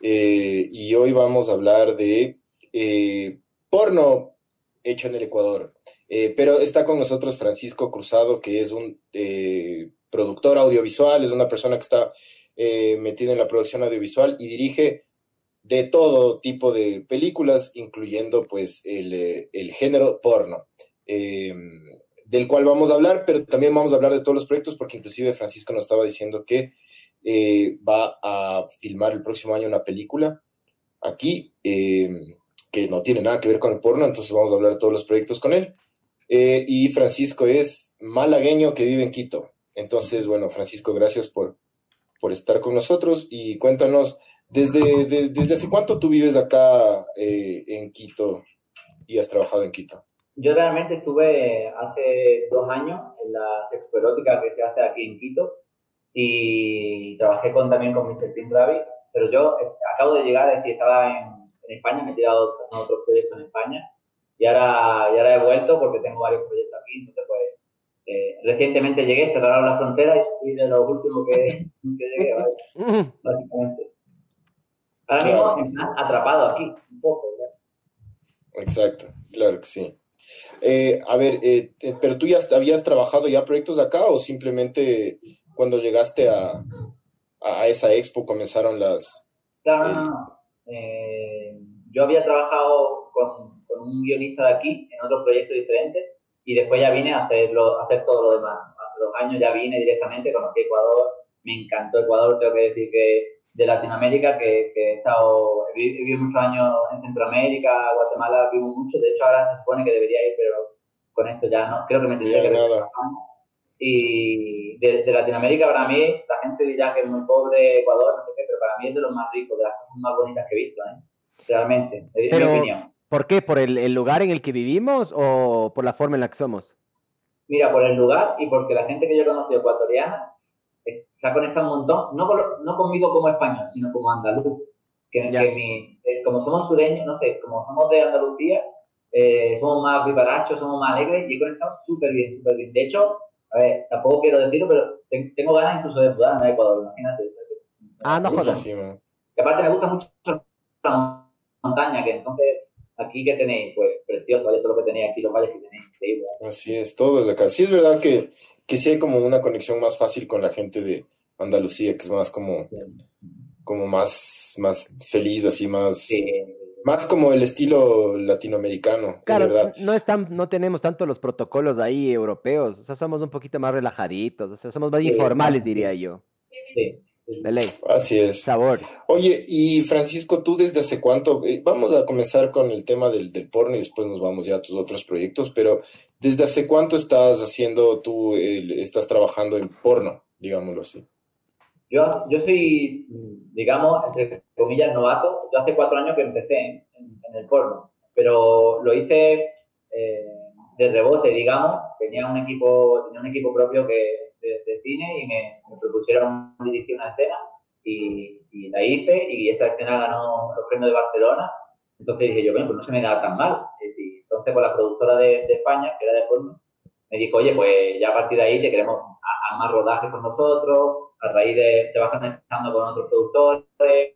Eh, y hoy vamos a hablar de eh, porno hecho en el Ecuador. Eh, pero está con nosotros Francisco Cruzado, que es un productor audiovisual, es una persona que está metida en la producción audiovisual y dirige de todo tipo de películas, incluyendo pues el, el género porno del cual vamos a hablar, pero también vamos a hablar de todos los proyectos, porque inclusive Francisco nos estaba diciendo que eh, va a filmar el próximo año una película aquí, eh, que no tiene nada que ver con el porno, entonces vamos a hablar de todos los proyectos con él. Eh, y Francisco es malagueño que vive en Quito. Entonces, bueno, Francisco, gracias por, por estar con nosotros y cuéntanos, ¿desde, desde hace cuánto tú vives acá en Quito y has trabajado en Quito? Yo realmente estuve hace dos años en la sexoerótica que se hace aquí en Quito y trabajé con, también con Mr. Tim Ravi, pero yo acabo de llegar, es decir, estaba en, en España, me he tirado en otros proyectos en España y ahora, y ahora he vuelto porque tengo varios proyectos aquí, entonces pues eh, recientemente llegué, cerraron la frontera y fui de los últimos que, que llegué, ¿vale? básicamente. Ahora mismo atrapado aquí, un poco. ¿verdad? Exacto, claro que sí. Eh, a ver, eh, eh, pero tú ya habías trabajado ya proyectos de acá o simplemente cuando llegaste a, a esa expo comenzaron las... No, no. yo había trabajado con, con, un guionista de aquí en otros proyectos diferentes y después ya vine a, hacerlo, a hacer todo lo demás. Hace dos años ya vine directamente, conocí Ecuador, me encantó Ecuador, tengo que decir que de Latinoamérica, que, que he estado, he vivido muchos años en Centroamérica, Guatemala, vivo mucho, de hecho ahora se supone que debería ir, pero con esto ya no, creo que me tendría que ver. Y de, de, Latinoamérica para mí, la gente dirá que es muy pobre Ecuador, no sé qué, pero para mí es de los más ricos, de las cosas más bonitas que he visto, ¿eh? realmente, es pero, mi opinión. ¿Por qué? ¿Por el, el lugar en el que vivimos o por la forma en la que somos? Mira, por el lugar y porque la gente que yo conocí ecuatoriana se ha conectado un montón, no, con, no conmigo como español, sino como andaluz. Que, que mi, eh, como somos sureños, no sé, como somos de Andalucía, eh, somos más vivarachos, somos más alegres y he conectado súper bien, súper bien. De hecho, a ver, tampoco quiero decirlo, pero tengo ganas incluso de mudarme a Ecuador, imagínate. Ah, no jodas. Que aparte me gusta mucho la montaña, que entonces aquí que tenéis, pues precioso, vaya todo lo que tenéis aquí, los valles que tenéis, increíble. Así es, todo de acá. Sí es verdad que que sí hay como una conexión más fácil con la gente de Andalucía, que es más como, como más, más feliz, así más, sí. Más como el estilo latinoamericano. Claro, verdad. no es tan, no tenemos tanto los protocolos ahí europeos, o sea, somos un poquito más relajaditos, o sea, somos más sí, informales, diría yo. Sí. De ley. Así es. Sabor. Oye, y Francisco, ¿tú desde hace cuánto? Eh, vamos a comenzar con el tema del, del, porno y después nos vamos ya a tus otros proyectos, pero ¿desde hace cuánto estás haciendo tú, eh, estás trabajando en porno, digámoslo así? Yo, yo soy, digamos, entre comillas, novato. Yo hace cuatro años que empecé en, en el porno, pero lo hice eh, de rebote, digamos. Tenía un equipo, tenía un equipo propio que de, de, cine y me, me, propusieron dirigir una escena y, y, la hice y esa escena ganó los premios de Barcelona. Entonces dije yo, bueno, pues no se me da tan mal. Y entonces con la productora de, de España, que era de porno, me dijo, oye, pues ya a partir de ahí te queremos a, a más rodajes con nosotros, a raíz de te vas conectando con otros productores.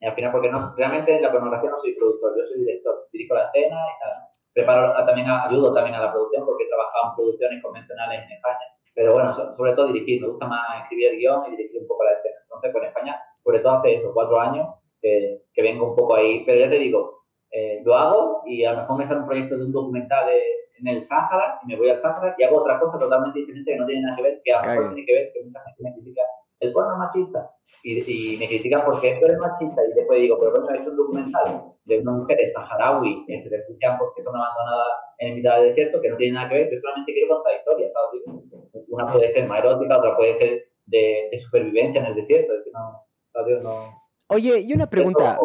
Y al final, porque no, realmente en la pornografía no soy productor, yo soy director, dirijo la escena y tal. Preparo también ayudo también a la producción porque he trabajado en producciones convencionales en España. Pero bueno sobre todo dirigir me gusta más escribir el guion y dirigir un poco la escena. Entonces con España sobre todo hace eso cuatro años que, que vengo un poco ahí. Pero ya te digo eh, lo hago y a lo mejor me sale un proyecto de un documental de, en el Sáhara y me voy al Sáhara y hago otra cosa totalmente diferente que no tiene nada que ver que a lo mejor tiene que ver que mucha gente me critica el porno es machista y, y, me critican porque esto es machista y después digo, pero bueno, he hecho un documental de una mujer saharaui que se refugian porque son abandonadas en mitad del desierto que no tiene nada que ver, yo solamente quiero contar historias, ¿sabes? Una puede ser más erótica, otra puede ser de, de supervivencia en el desierto, es que no, ¿sabes? No, Oye, y una pregunta.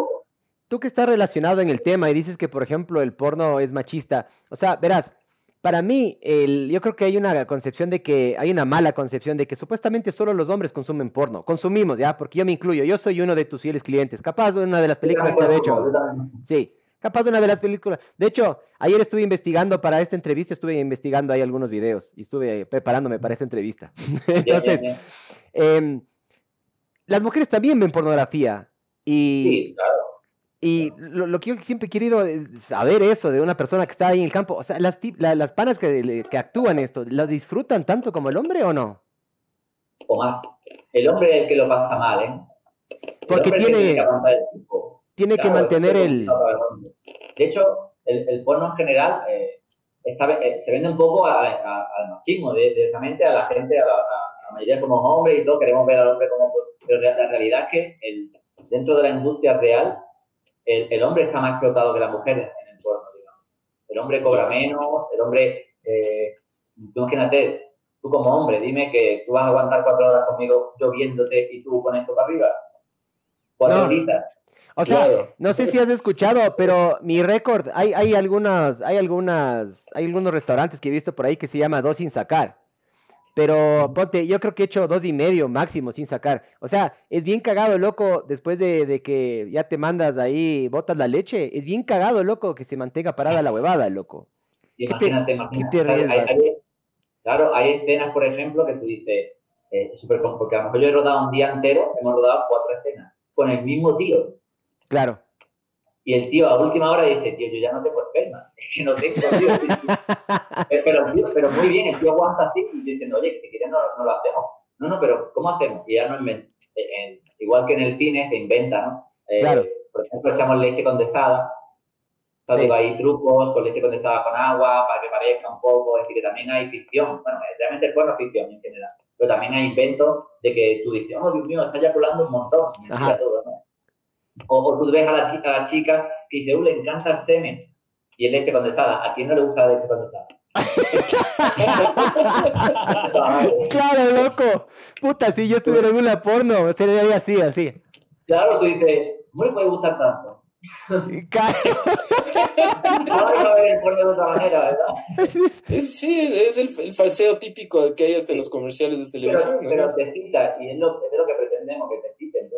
Tú que estás relacionado en el tema y dices que, por ejemplo, el porno es machista. O sea, verás, para mí, el, yo creo que hay una concepción de que, hay una mala concepción de que supuestamente solo los hombres consumen porno. Consumimos, ¿ya? Porque yo me incluyo, yo soy uno de tus fieles clientes. Capaz de una de las películas que he hecho. Sí, capaz de una de las películas. De hecho, ayer estuve investigando para esta entrevista, estuve investigando ahí algunos videos y estuve preparándome para esta entrevista. Entonces, em, las mujeres también ven pornografía. Y, sí, claro. Y lo, que yo siempre he querido saber eso de una persona que está ahí en el campo, o sea, las, las panas que, que actúan esto, ¿lo disfrutan tanto como el hombre o no? O más. El hombre es el que lo pasa mal, ¿eh? Porque tiene, tiene que mantener el... De hecho, el, el porno en general eh, eh, se vende un poco al machismo, directamente a la gente, a la, a la mayoría somos hombres y todo, queremos ver al hombre como... Pues, pero la realidad es que el, dentro de la industria real el, hombre está más explotado que la mujer en el porno, digamos. El hombre cobra menos, el hombre, eh, tú imagínate, tú como hombre, dime que tú vas a aguantar cuatro horas conmigo lloviéndote y tú con esto para arriba. Cuatro horitas. O sea, no sé si has escuchado, pero mi récord, hay, hay algunas, hay algunas, hay algunos restaurantes que he visto por ahí que se llama dos sin sacar. Pero ponte, yo creo que he hecho dos y medio máximo sin sacar. O sea, es bien cagado, loco, después de, que ya te mandas ahí, botas la leche. Es bien cagado, loco, que se mantenga parada la huevada, loco. Imagínate, imagínate. claro, hay escenas, por ejemplo, que tú dices, eh, super, porque a lo mejor yo he rodado un día entero, hemos rodado cuatro escenas, con el mismo tío. Claro. Y el tío a última hora dice, tío, yo ya no tengo esperma, es que no tengo, tío. pero, pero muy bien, el tío aguanta así y dice, oye, si quieres no, no, lo hacemos. No, no, pero ¿cómo hacemos? Y ya no inventa. igual que en el cine se inventa, ¿no? Eh, claro. Por ejemplo, echamos leche condensada. O sea, hay trucos con leche condensada con agua para que parezca un poco. Es decir, que también hay ficción. Bueno, realmente el porno es ficción en general. Pero también hay inventos de que tú dices, oh, Dios mío, está eyaculando un montón. Todo, ¿no? O, tú ves a la, chica, a la chica que dice, uh, le encanta el semen y el leche condensada. ¿A quién no le gusta la leche condensada? claro, loco. Puta, si yo estuviera en una porno, sería así, así. Claro, tú dices, no le puede gustar tanto. Ahora ver el porno de otra manera, ¿verdad? Es, sí, es el, el, falseo típico que hay hasta en los comerciales de televisión. Pero, ¿no? pero te cita, y es lo, es lo que pretendemos que te citen.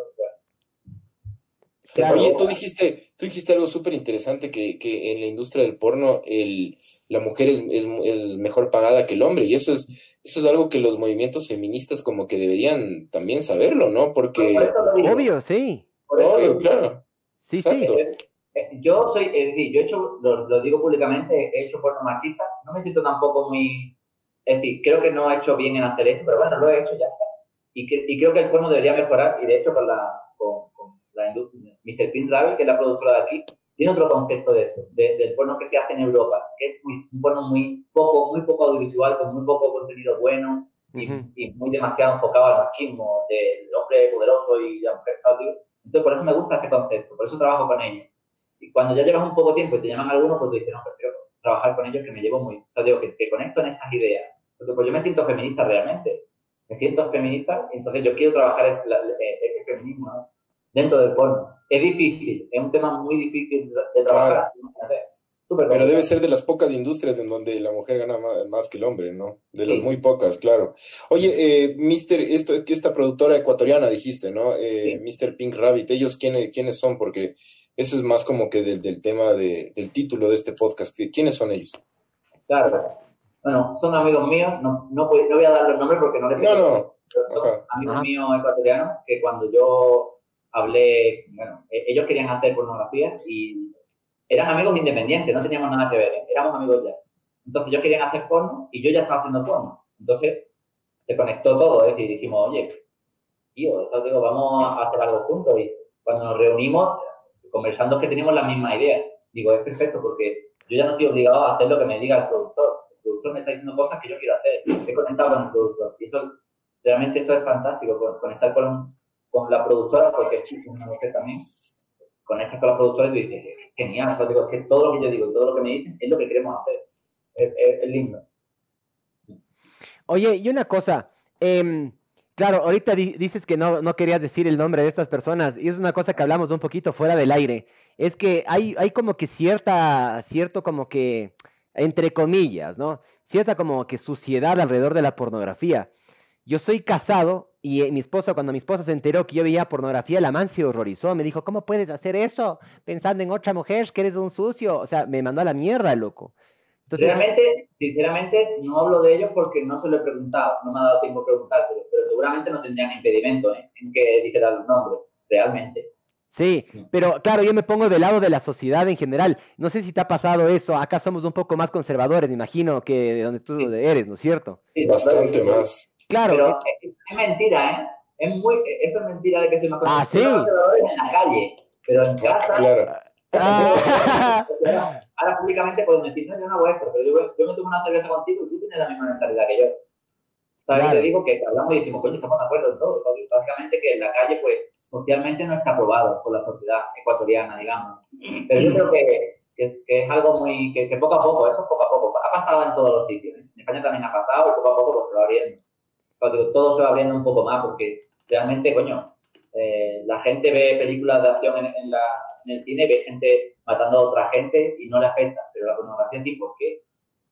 Oye, tú dijiste, tú dijiste algo súper interesante, que, que, en la industria del porno el, la mujer es, es, es, mejor pagada que el hombre, y eso es, eso es algo que los movimientos feministas como que deberían también saberlo, ¿no? Porque... Obvio, sí. Obvio, claro. Sí, sí. Yo soy, es decir, yo he hecho, lo, lo, digo públicamente, he hecho porno machista, no me siento tampoco muy, es decir, creo que no he hecho bien en hacer eso, pero bueno, lo he hecho ya está. Y, que, y creo que el porno debería mejorar, y de hecho con la, con, la industria, Mr. Pin Ravel, que es la productora de aquí, tiene otro concepto de eso, del porno que se hace en Europa, que es muy, un porno muy poco, muy poco audiovisual, con muy poco contenido bueno y, y muy demasiado enfocado al machismo del hombre poderoso y la mujer Entonces, por eso me gusta ese concepto, por eso trabajo con ellos. Y cuando ya llevas un poco tiempo y te llaman algunos, pues tú dices, no, prefiero trabajar con ellos que me llevo muy. O sea, digo, que, que conecto en esas ideas. Porque pues yo me siento feminista realmente. Me siento feminista, entonces yo quiero trabajar ese, ese feminismo, ¿no? Dentro del porno. Es difícil, es un tema muy difícil de trabajar. Pero debe ser de las pocas industrias en donde la mujer gana más, que el hombre, ¿no? De las muy pocas, claro. Oye, eh, Mister, esto, esta productora ecuatoriana dijiste, ¿no? Eh, Mr. Pink Rabbit, ¿ellos quiénes, quiénes son? Porque eso es más como que del, del tema de, del título de este podcast. ¿Quiénes son ellos? Claro. Bueno, son amigos míos, no, no, voy, no voy a dar los nombres porque no les No, no. Son amigos míos ecuatorianos que cuando yo hablé, bueno, e-, ellos querían hacer pornografía y eran amigos independientes, no teníamos nada que ver, ¿eh? éramos amigos ya. Entonces ellos querían hacer porno y yo ya estaba haciendo porno. Entonces se conectó todo, es decir, dijimos, oye, tío, digo, vamos a hacer algo juntos. Y cuando nos reunimos, conversando que teníamos la misma idea. Digo, es perfecto porque yo ya no estoy obligado a hacer lo que me diga el productor. El productor me está diciendo cosas que yo quiero hacer. He conectado con el productor. Y eso, realmente eso es fantástico, conectar con, con la productora, porque es una mujer también, conectas con la productora y dices, genial, digo, es que todo lo que yo digo, todo lo que me dicen es lo que queremos hacer. Es, lindo. Oye, y una cosa, eh, Claro, ahorita dices que no, no querías decir el nombre de estas personas y es una cosa que hablamos un poquito fuera del aire. Es que hay, hay como que cierta, cierto como que, entre comillas, ¿no? Cierta como que suciedad alrededor de la pornografía. Yo soy casado y eh, mi esposa, cuando mi esposa se enteró que yo veía pornografía, la man se horrorizó. Me dijo, ¿cómo puedes hacer eso pensando en otra mujer que eres un sucio? O sea, me mandó a la mierda, loco. Sinceramente, sinceramente, no hablo de ellos porque no se lo he preguntado, no me ha dado tiempo a preguntárselo, pero seguramente no tendrían impedimento ¿eh? en que dijera los nombres, realmente. Sí, pero claro, yo me pongo del lado de la sociedad en general. No sé si te ha pasado eso. Acá somos un poco más conservadores, me imagino, que de donde tú eres, ¿no es cierto? Sí, Bastante más. Claro. Pero eh, es, mentira, ¿eh? Es muy, eso es mentira de que soy más conservador. Ah, sí. en la calle, pero en casa. Claro. Ah. Ahora públicamente puedo decir, no, yo no hago esto, pero yo, yo me tomo una cerveza contigo y tú tienes la misma mentalidad que yo. ¿Sabes? Te digo que hablamos y decimos, coño, estamos de acuerdo en todo. Básicamente que en la calle, pues, socialmente no está aprobado por la sociedad ecuatoriana, digamos. Pero yo creo que, que, es algo muy, que, poco a poco, eso poco a poco, ha pasado en todos los sitios. En España también ha pasado y poco a poco pues, se va abriendo. todo se va abriendo un poco más porque realmente, coño, eh, la gente ve películas de acción en, la, en el cine, ve gente matando a otra gente y no le afecta, pero la pornografía sí, porque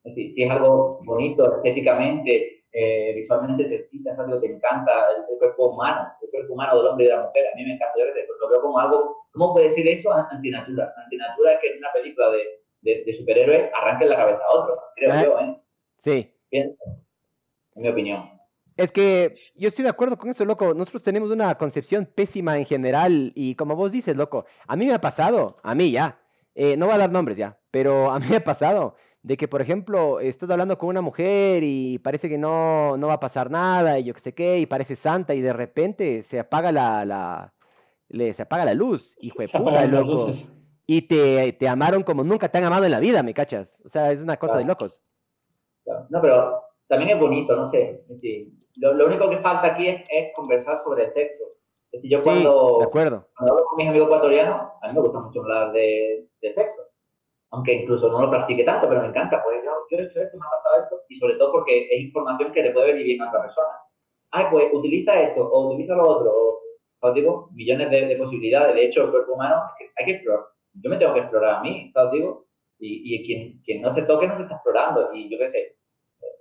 es decir, si es algo bonito estéticamente, eh, visualmente te excita, es algo que te encanta, el, cuerpo humano, el cuerpo humano del hombre y de la mujer, a mí me encanta, yo lo veo como algo, ¿cómo puede decir eso? Antinatura. Antinatura es que en una película de, de, superhéroes arranque la cabeza a otro, creo ah, yo, ¿eh? Sí. Bien, en mi opinión. Es que yo estoy de acuerdo con eso, loco. Nosotros tenemos una concepción pésima en general y como vos dices, loco, a mí me ha pasado, a mí ya, eh, no voy a dar nombres ya, pero a mí me ha pasado de que, por ejemplo, estás hablando con una mujer y parece que no, no va a pasar nada y yo qué sé qué, y parece santa y de repente se apaga la, la le, se apaga la luz, hijo de puta, loco. Y te, te amaron como nunca te han amado en la vida, ¿me cachas? O sea, es una cosa de locos. No, pero también es bonito, no sé. Lo, único que falta aquí es, conversar sobre el sexo. Es decir, yo cuando, de acuerdo. cuando hablo con mis amigos ecuatorianos, a mí me gusta mucho hablar de, sexo. Aunque incluso no lo practique tanto, pero me encanta. Pues yo, yo he hecho esto, me ha pasado esto. Y sobre todo porque es información que le puede venir bien a otra persona. Ay, pues utiliza esto o utiliza lo otro. O, os digo, millones de, posibilidades. De hecho, el cuerpo humano hay que explorar. Yo me tengo que explorar a mí, ¿sabes? Digo, y, y quien, quien no se toque no se está explorando. Y yo qué sé,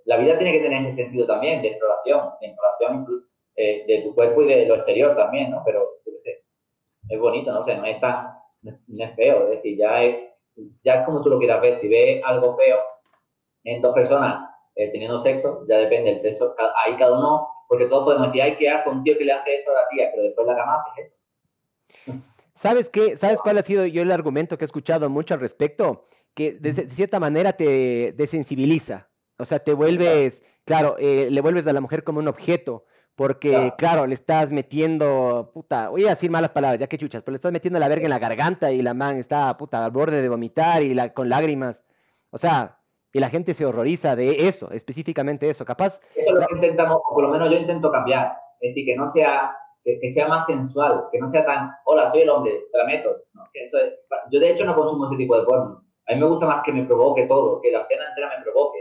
la vida tiene que tener ese sentido también de exploración, de exploración eh, de tu cuerpo y de lo exterior también, ¿no? Pero, qué es bonito, no sé, no es tan, no es feo, es decir, ya es, ya es como tú lo quieras ver, si ves algo feo en dos personas eh, teniendo sexo, ya depende del sexo, ahí cada uno, porque todos podemos decir, hay que hacer un tío que le hace eso a la tía, pero después la cama hace eso. ¿Sabes qué? ¿Sabes cuál ha sido yo el argumento que he escuchado mucho al respecto? Que de cierta manera te desensibiliza. O sea, te vuelves, claro, eh, le vuelves a la mujer como un objeto, porque, claro. le estás metiendo, puta, voy a decir malas palabras, ya que chuchas, pero le estás metiendo la verga en la garganta y la man está, puta, al borde de vomitar y la, con lágrimas. O sea, y la gente se horroriza de eso, específicamente eso, capaz. Eso es lo que intentamos, o por lo menos yo intento cambiar, es decir, que no sea, que, sea más sensual, que no sea tan, hola, soy el hombre, te la meto. yo de hecho no consumo ese tipo de porno. A mí me gusta más que me provoque todo, que la escena entera me provoque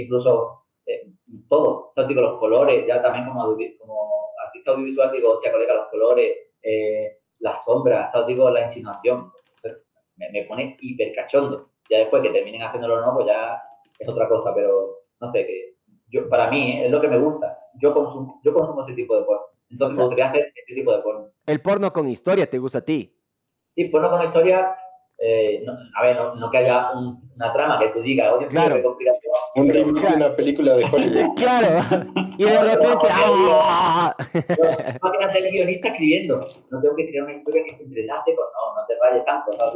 incluso eh, todo, o digo, los colores, ya también como, como artista audiovisual digo, hostia, colega, los colores, eh, las sombras, ¿sabes? digo, la insinuación, me, me, pone hiper cachondo. Ya después que terminen haciéndolo o no, pues ya es otra cosa, pero no sé, que yo, para mí es lo que me gusta. Yo consumo, yo consumo ese tipo de porno. Entonces me gustaría hacer ese tipo de porno. ¿El porno con historia te gusta a ti? Sí, porno con historia eh, no, a ver, no, que haya una trama que tú digas, oye, claro. un remake de una película de Hollywood. claro, y de repente. ¡ah! No, el guionista escribiendo, no tengo que crear una historia que se entrelace con. No, no te vayas tanto, ¿no?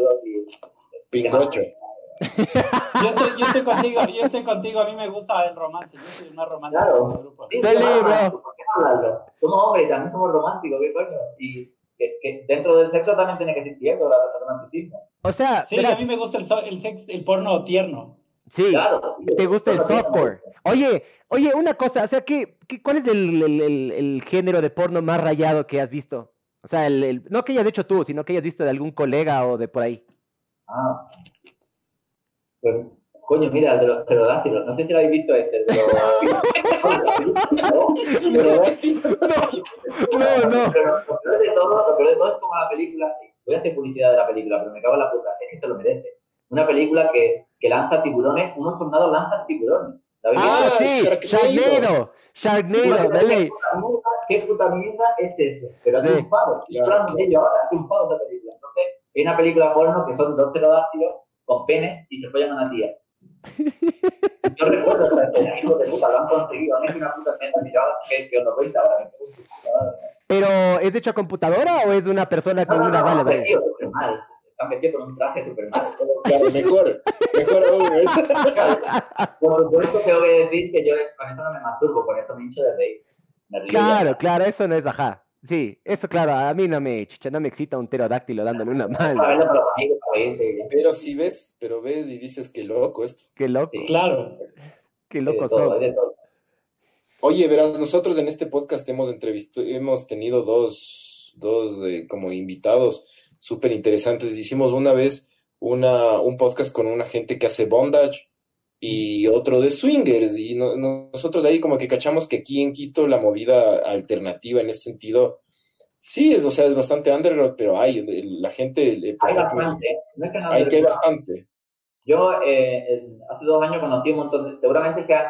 Pingocho. yo, estoy, yo estoy contigo, yo estoy contigo, a mí me gusta el romance, yo soy una romántica claro. grupo. Sí, ¿Por qué hablarlo? Somos hombres, también somos románticos, ¿qué coño? Y que, dentro del sexo también tiene que existir el romanticismo. O sea, sí, a mí me gusta el, el, el porno tierno. Sí, claro, te gusta el softcore. Oye, oye, una cosa, o sea, ¿qué, qué cuál es el, el, el, género de porno más rayado que has visto? O sea, el, no que hayas hecho tú, sino que hayas visto de algún colega o de por ahí. Ah. Pues, Coño, mira, el de los pterodáctilos. No sé si lo habéis visto ese. Los... No, no. Pero lo peor de todo, lo peor de todo es como la película. Voy a hacer publicidad de la película, pero me cago en la puta. Es que se lo merece. Una película que, que lanza tiburones, unos soldados lanzan tiburones. ¿La habéis Ah, sí, Sharknado. Sharknado, ley. ¿Qué puta mierda es eso? Pero ha triunfado. Estoy Claro. hablando de ello ahora, ha triunfado esa película. Entonces, hay una película porno que son dos pterodáctilos con penes y se follan a una tía. Yo recuerdo esta escena, hijo de puta, lo han conseguido. Han hecho una puta escena, que, que os lo cuento ahora. Pero, ¿es hecho a computadora o es una persona con No, unas no, balas no, vestido súper mal. Están vestidos con un traje súper mal. Claro, mejor, mejor aún. ¿eh? Por supuesto, tengo que decir que yo con eso no me masturbo, con eso me hincho de reír. Me Claro, ya. claro, eso no es ajá. Sí, eso claro, a mí no me, chicha, no me excita un pterodáctilo dándole una ya. Pero si ves, pero ves y dices que loco esto. Qué loco, Sí. Claro. qué de loco son. Oye, verás, nosotros en este podcast hemos entrevistado, hemos tenido dos, dos eh, como invitados súper interesantes. Hicimos una vez una, un podcast con una gente que hace bondage y otro de swingers. Y no- no- nosotros ahí como que cachamos que aquí en Quito la movida alternativa en ese sentido, sí, es, o sea, es bastante underground, pero hay, la gente, eh, Hay ejemplo, bastante. No es que no hay que hay bastante. Yo eh, hace dos años conocí un montón de, seguramente sean,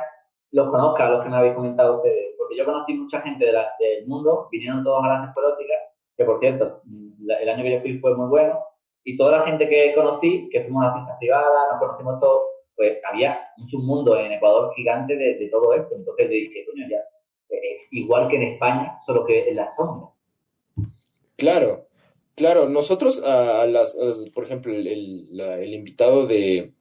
los conozca los que me habéis comentado ustedes, porque yo conocí mucha gente de la- del mundo, vinieron todos a las escuelóticas, que por cierto, la- el año que yo fui fue muy bueno, y toda la gente que conocí, que fuimos a fiestas privadas, nos conocimos todos, pues había un submundo en Ecuador gigante de, de todo esto, entonces yo dije, coño, ya, es igual que en España, solo que en la sombra. Claro, claro. Nosotros, a las, a las- por ejemplo, el, el- la- el invitado de,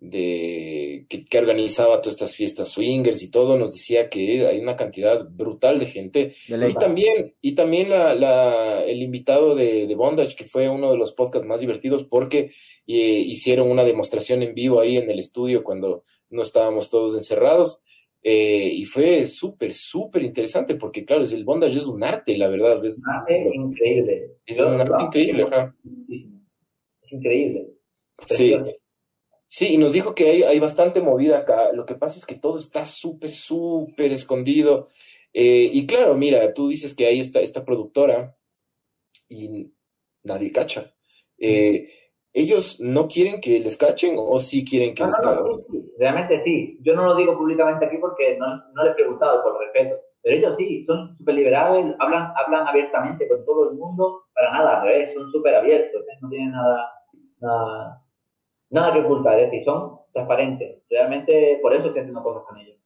de que, que organizaba todas estas fiestas swingers y todo, nos decía que hay una cantidad brutal de gente. De. Y también, y también la, la- el invitado de, de Bondage, que fue uno de los podcasts más divertidos porque eh, hicieron una demostración en vivo ahí en el estudio cuando no estábamos todos encerrados. Eh, y fue súper, súper interesante porque, claro, es- el bondage es un arte, la verdad. Es, Es increíble. es un arte increíble, ajá. Es increíble. Sí, Precioso. Sí, y nos dijo que hay, hay bastante movida acá. Lo que pasa es que todo está súper, súper escondido. Eh, y claro, mira, tú dices que hay esta, esta productora y nadie cacha. Eh, ¿ellos no quieren que les cachen o sí quieren que No, les no, no, cachen? sí, realmente sí. Yo no lo digo públicamente aquí porque no, no le he preguntado por respeto. Pero ellos sí, son súper liberables, hablan, hablan abiertamente con todo el mundo, para nada, al revés, son súper abiertos, ¿eh? no tienen nada, nada, nada que ocultar, es decir, son transparentes. Realmente por eso estoy haciendo cosas con ellos.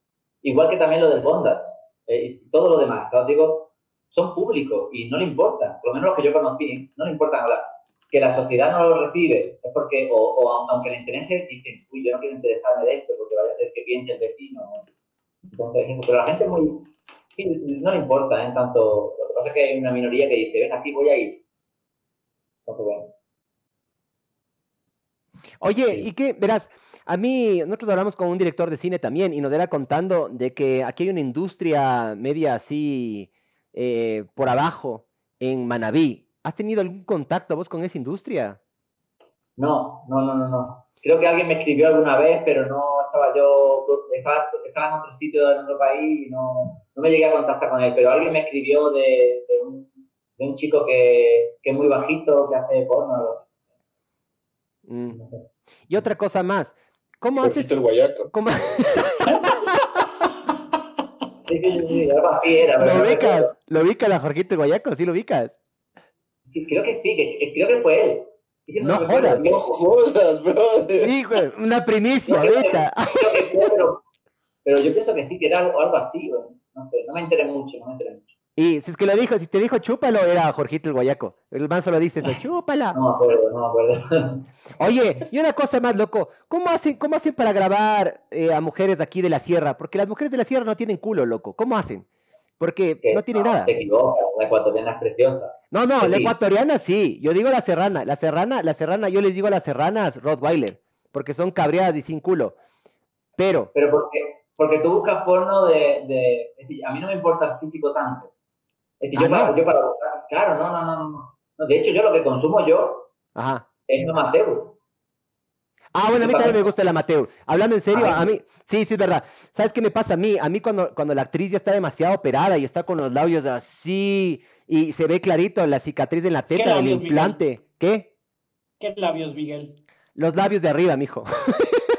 Igual que también lo del bondage eh, y todo lo demás, os digo, son públicos y no le importa, por lo menos los que yo conocí, no le importa hablar. Que la sociedad no lo recibe es porque, o, o aun- aunque le interese, dicen, uy, yo no quiero interesarme de esto porque vaya a ser que piense el vecino. Entonces, pero la gente muy, sí, no le importa, ¿eh? En tanto, lo que pasa es que hay una minoría que dice, ven, así voy a ir. Entonces, bueno. Oye, Sí. y que, verás, a mí, nosotros hablamos con un director de cine también y nos era contando de que aquí hay una industria media así eh, por abajo en Manabí. ¿Has tenido algún contacto vos con esa industria? No, no, no, no, no. Creo que alguien me escribió alguna vez, pero no estaba yo, estaba, estaba en otro sitio, en otro país, y no, no me llegué a contactar con él, pero alguien me escribió de, de, un, de un chico que, que es muy bajito, que hace porno. Mm. No. Y otra cosa más, ¿cómo haces? El Guayaco. cómo- ¿Lo no ubicas? ¿Lo ubicas a Jorgito el Guayaco? ¿Sí lo ubicas? Sí, creo que sí, que, creo que fue él. No jodas. No jodas, brother. Sí, güey, una primicia creo que- ahorita. creo que fue, pero, pero yo pienso que sí, que era algo, algo así, güey. no sé, no me enteré mucho, no me enteré mucho. Y si es que lo dijo, si te dijo chúpalo, era Jorgito el Guayaco. El man solo dice eso, chúpala. No me acuerdo, no me acuerdo. Oye, y una cosa más, loco, ¿cómo hacen, cómo hacen para grabar eh, a mujeres de aquí de la sierra? Porque las mujeres de la sierra no tienen culo, loco. ¿Cómo hacen? Porque Que no tienen nada. Te equivocas, la ecuatoriana es preciosa. No, no, la Sí. ecuatoriana sí. Yo digo la serrana. La serrana, la serrana, yo les digo a las serranas Rottweiler, porque son cabreadas y sin culo. Pero, Pero porque, porque tú buscas porno de, de... A mí no me importa el físico tanto. Es Ah, yo, para, ¿no? yo para buscar... Claro, no, no, no, no, De hecho, yo lo que consumo yo ajá. es amateur. Ah, bueno, a mí también me gusta el amateur. Hablando en serio, a mí, sí, sí, es verdad. ¿Sabes qué me pasa a mí? A mí cuando, cuando la actriz ya está demasiado operada y está con los labios así y se ve clarito la cicatriz en la teta del implante. ¿Qué? ¿Qué labios, Miguel? Los labios de arriba, mijo.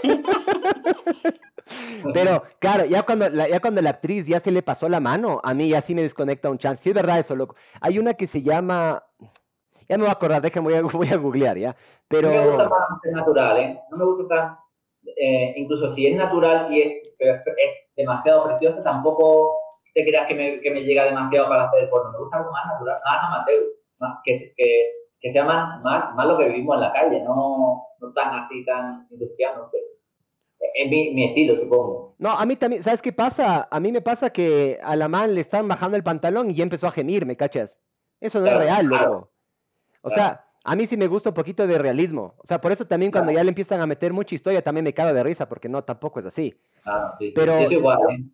Pero, claro, ya cuando, la, ya cuando la actriz ya se le pasó la mano, a mí ya sí me desconecta un chance. Sí, es verdad eso, loco. Hay una que se llama. Ya me voy a acordar, déjame, voy a, voy a googlear, ¿ya? Pero... No me gusta más natural, ¿eh? No me gusta tan... Eh, incluso si es natural y es, es, demasiado preciosa, tampoco te creas que me, que me, llega demasiado para hacer porno. Me gusta algo más natural, más amateur, más, que, que, que sea más, más, más, lo que vivimos en la calle, no, no tan así, tan industrial, no sé. Es mi, mi, estilo, supongo. No, a mí también, ¿sabes qué pasa? A mí me pasa que a la man le están bajando el pantalón y ya empezó a gemir, ¿me cachas? Eso no Claro, es real, claro. loco. O sea, a mí sí me gusta un poquito de realismo. O sea, por eso también cuando ya le empiezan a meter mucha historia también me cago de risa, porque no, tampoco es así. Ah, sí. Pero- igual, ¿eh?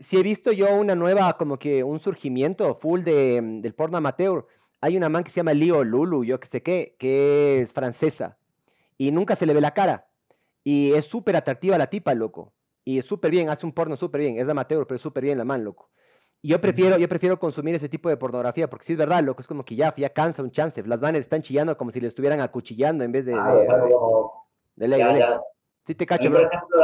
Sí he visto yo una nueva, como que un surgimiento full de, mm, del porno amateur. Hay una man que se llama Leo Lulu, yo que sé qué, que es francesa. Y nunca se le ve la cara. Y es súper atractiva la tipa, loco. Y es súper bien, hace un porno súper bien. Es amateur, pero es súper bien la man, loco. Y yo prefiero, yo prefiero consumir ese tipo de pornografía, porque sí es verdad, loco, es como que ya, ya cansa un chance. Las manes están chillando como si le estuvieran acuchillando en vez de, Ah, de, es de ya, de ya. Sí te cacho, mí, por ejemplo,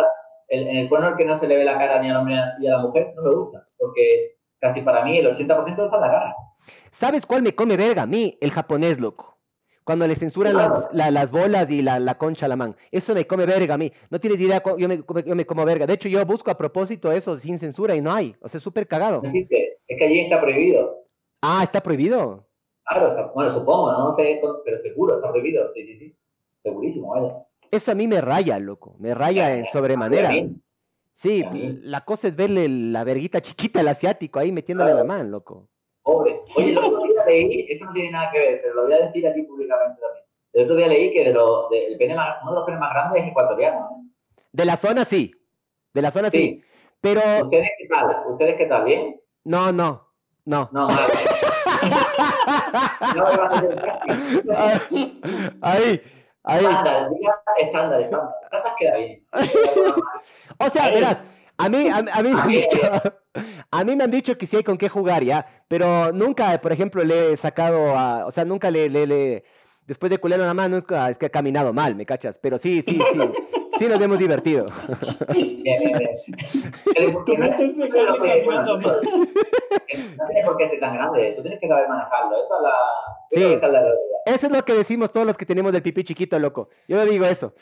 el- el porno que no se le ve la cara ni al hombre ni a la mujer, no me gusta, porque casi para mí el 80% está en la cara. ¿Sabes cuál me come verga? A mí, el japonés, loco. Cuando le censuran Claro. las, la- las bolas y la, la concha a la man. Eso me come verga a mí. No tienes idea, yo me, yo me como verga. De hecho, yo busco a propósito eso sin censura y no hay. O sea, súper cagado. ¿No existe? Es que allí está prohibido. Ah, ¿está prohibido? Claro, está- bueno, supongo, no sé, pero seguro está prohibido. Sí, sí, sí. Segurísimo, vaya. Eso a mí me raya, loco. Me raya en sobremanera. Sí, la cosa es verle la verguita chiquita al asiático ahí metiéndole la man, loco. Pobre. Oye, el otro día leí, esto no tiene nada que ver, pero lo voy a decir aquí públicamente también. El otro día leí que de lo, de- el pene más, uno de los penes más grandes es ecuatoriano. ¿no? De la zona sí. De la zona sí. Sí. Pero, ¿Ustedes qué tal? ¿Ustedes qué tal? ¿Bien? no, no. No. No, mal. no a casting. ahí, ahí. Estándar, estándar, estándar. Estándar queda bien. O sea, verás, a mí, a, a mí Ey. dicho, a mí me han dicho que sí hay con qué jugar ya, pero nunca, por ejemplo, le he sacado a, o sea, nunca le, le, le- después de culear una mano, nunca es que ha caminado mal, ¿me cachas? Pero sí, sí, sí, sí nos hemos divertido. Bien, bien, bien. Pero ¿por qué no- no tienes por qué ser tan grande, tú tienes que saber manejarlo. Esa es la, Sí. Eso es lo que decimos todos los que tenemos del pipí chiquito, loco. Yo digo eso.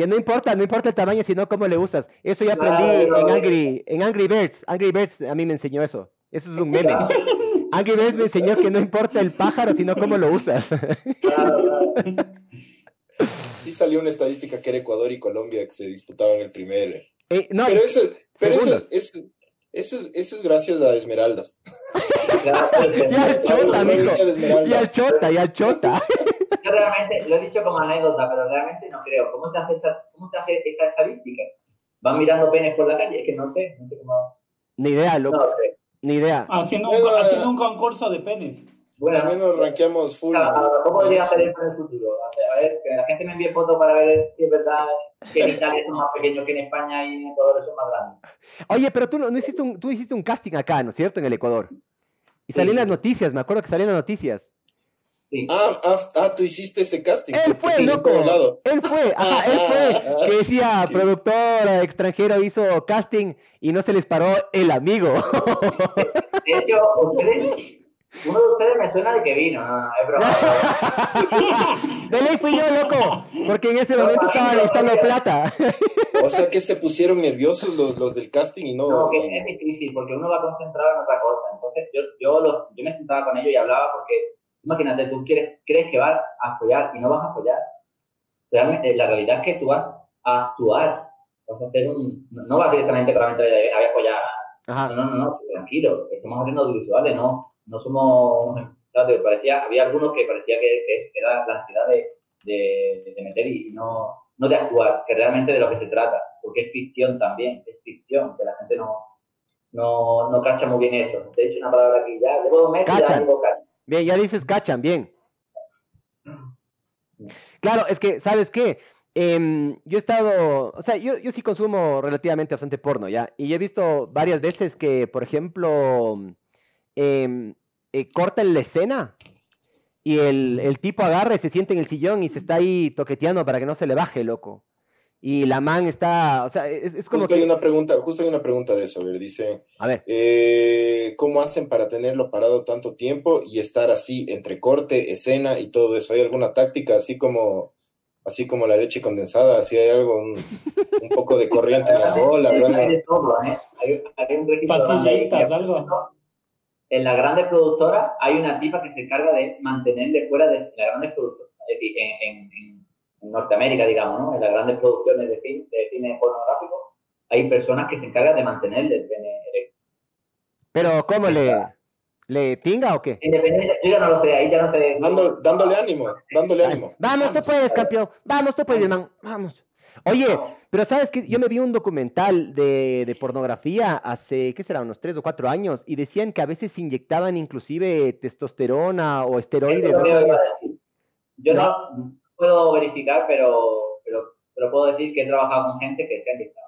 Que no importa, no importa el tamaño, sino cómo le usas. Eso ya aprendí Claro. en Angry, en Angry Birds. Angry Birds a mí me enseñó eso. Eso es un meme. Angry Birds me enseñó que no importa el pájaro, sino cómo lo usas. Claro, claro. Sí salió una estadística que era Ecuador y Colombia que se disputaban el primer. Eh, no, Pero eso, pero eso, eso, eso, es- eso es gracias a Esmeraldas. Y al chota, de Y al chota, y al chota. Yo realmente lo he dicho como anécdota, pero realmente no creo. ¿Cómo se hace esa, cómo se hace esa estadística? ¿Van mirando penes por la calle? Es que no sé, no sé cómo. Ni idea, No loco. lo sé. Ni idea. Haciendo un, Bueno, haciendo un concurso de penes. Al Bueno, menos rankeamos full. claro, ¿cómo podría hacer esto en el futuro? A ver, a ver, que la gente me envíe fotos para ver si es verdad que en Italia son más pequeños que en España y en Ecuador son más grandes. Oye, pero tú no, no hiciste un, tú hiciste un casting acá, ¿no es cierto? En el Ecuador. Y Sí. salían las noticias, me acuerdo que salían las noticias. Sí. Ah, ah, ah, tú hiciste ese casting. Él fue, Sí, loco. lado. Él fue, ajá, él fue. Que decía, productor eh, extranjero hizo casting y no se les paró el amigo. De hecho, ustedes, uno de ustedes me suena de que vino, no, es broma. De ley fui yo, loco. Porque en ese momento estaba necesitando plata. O sea que se pusieron nerviosos los, los del casting y no. No, que es difícil porque uno va concentrado en otra cosa. Entonces, yo, yo, los- yo me sentaba con ellos y hablaba porque, imagínate, tú quieres, crees que vas a apoyar y no vas a apoyar. Realmente, la realidad es que tú vas a actuar. Vas a hacer un. No, vas directamente de voy a apoyar. No, Ajá. no, no, no, tranquilo. Estamos haciendo audiovisuales, no, no somos. Parecía, había algunos que parecía que, que era la ansiedad de, de, de meter y, no, no de actuar, que realmente de lo que se trata, porque es ficción también, es ficción, que la gente no, no, no cacha muy bien eso. Te he dicho una palabra aquí ya, llevo dos meses y ya digo cacha. Bien, ya dices cachan, bien. Claro, es que, ¿sabes qué? em, yo he estado, o sea, yo, yo sí consumo relativamente bastante porno, ¿ya? Y he visto varias veces que, por ejemplo, em, eh, cortan la escena y el, el tipo agarra y se siente en el sillón y se está ahí toqueteando para que no se le baje, loco. Y la man está, o sea, es, es como Justo que... hay una pregunta, justo hay una pregunta de eso, a ver, dice, A ver, eh, ¿cómo hacen para tenerlo parado tanto tiempo y estar así entre corte, escena y todo eso? ¿Hay alguna táctica así como, así como la leche condensada? ¿Así hay algo, un, un poco de corriente en la bola? Hay de todo, ¿eh? Hay, hay un registro grande ahí que- Pastillitas, algo. En las grandes productoras hay una tipa que se encarga de mantenerle fuera de. Es decir, en, en- en- en Norteamérica, digamos, ¿no? En las grandes producciones de cine, de cine pornográfico, hay personas que se encargan de mantenerle el pene erecto. pero ¿cómo le, le tinga o qué? Independiente, yo ya no lo sé, ahí ya no sé. Dando- dándole ánimo, dándole ánimo. Vamos, tú puedes, campeón. Vamos, tú puedes, man. Vamos. Oye, pero sabes que yo me vi un documental de, de pornografía hace, ¿qué será? Unos tres o cuatro años y decían que a veces se inyectaban inclusive testosterona o esteroides. Yo no puedo verificar, pero, pero, pero puedo decir que he trabajado con gente que se ha inyectado.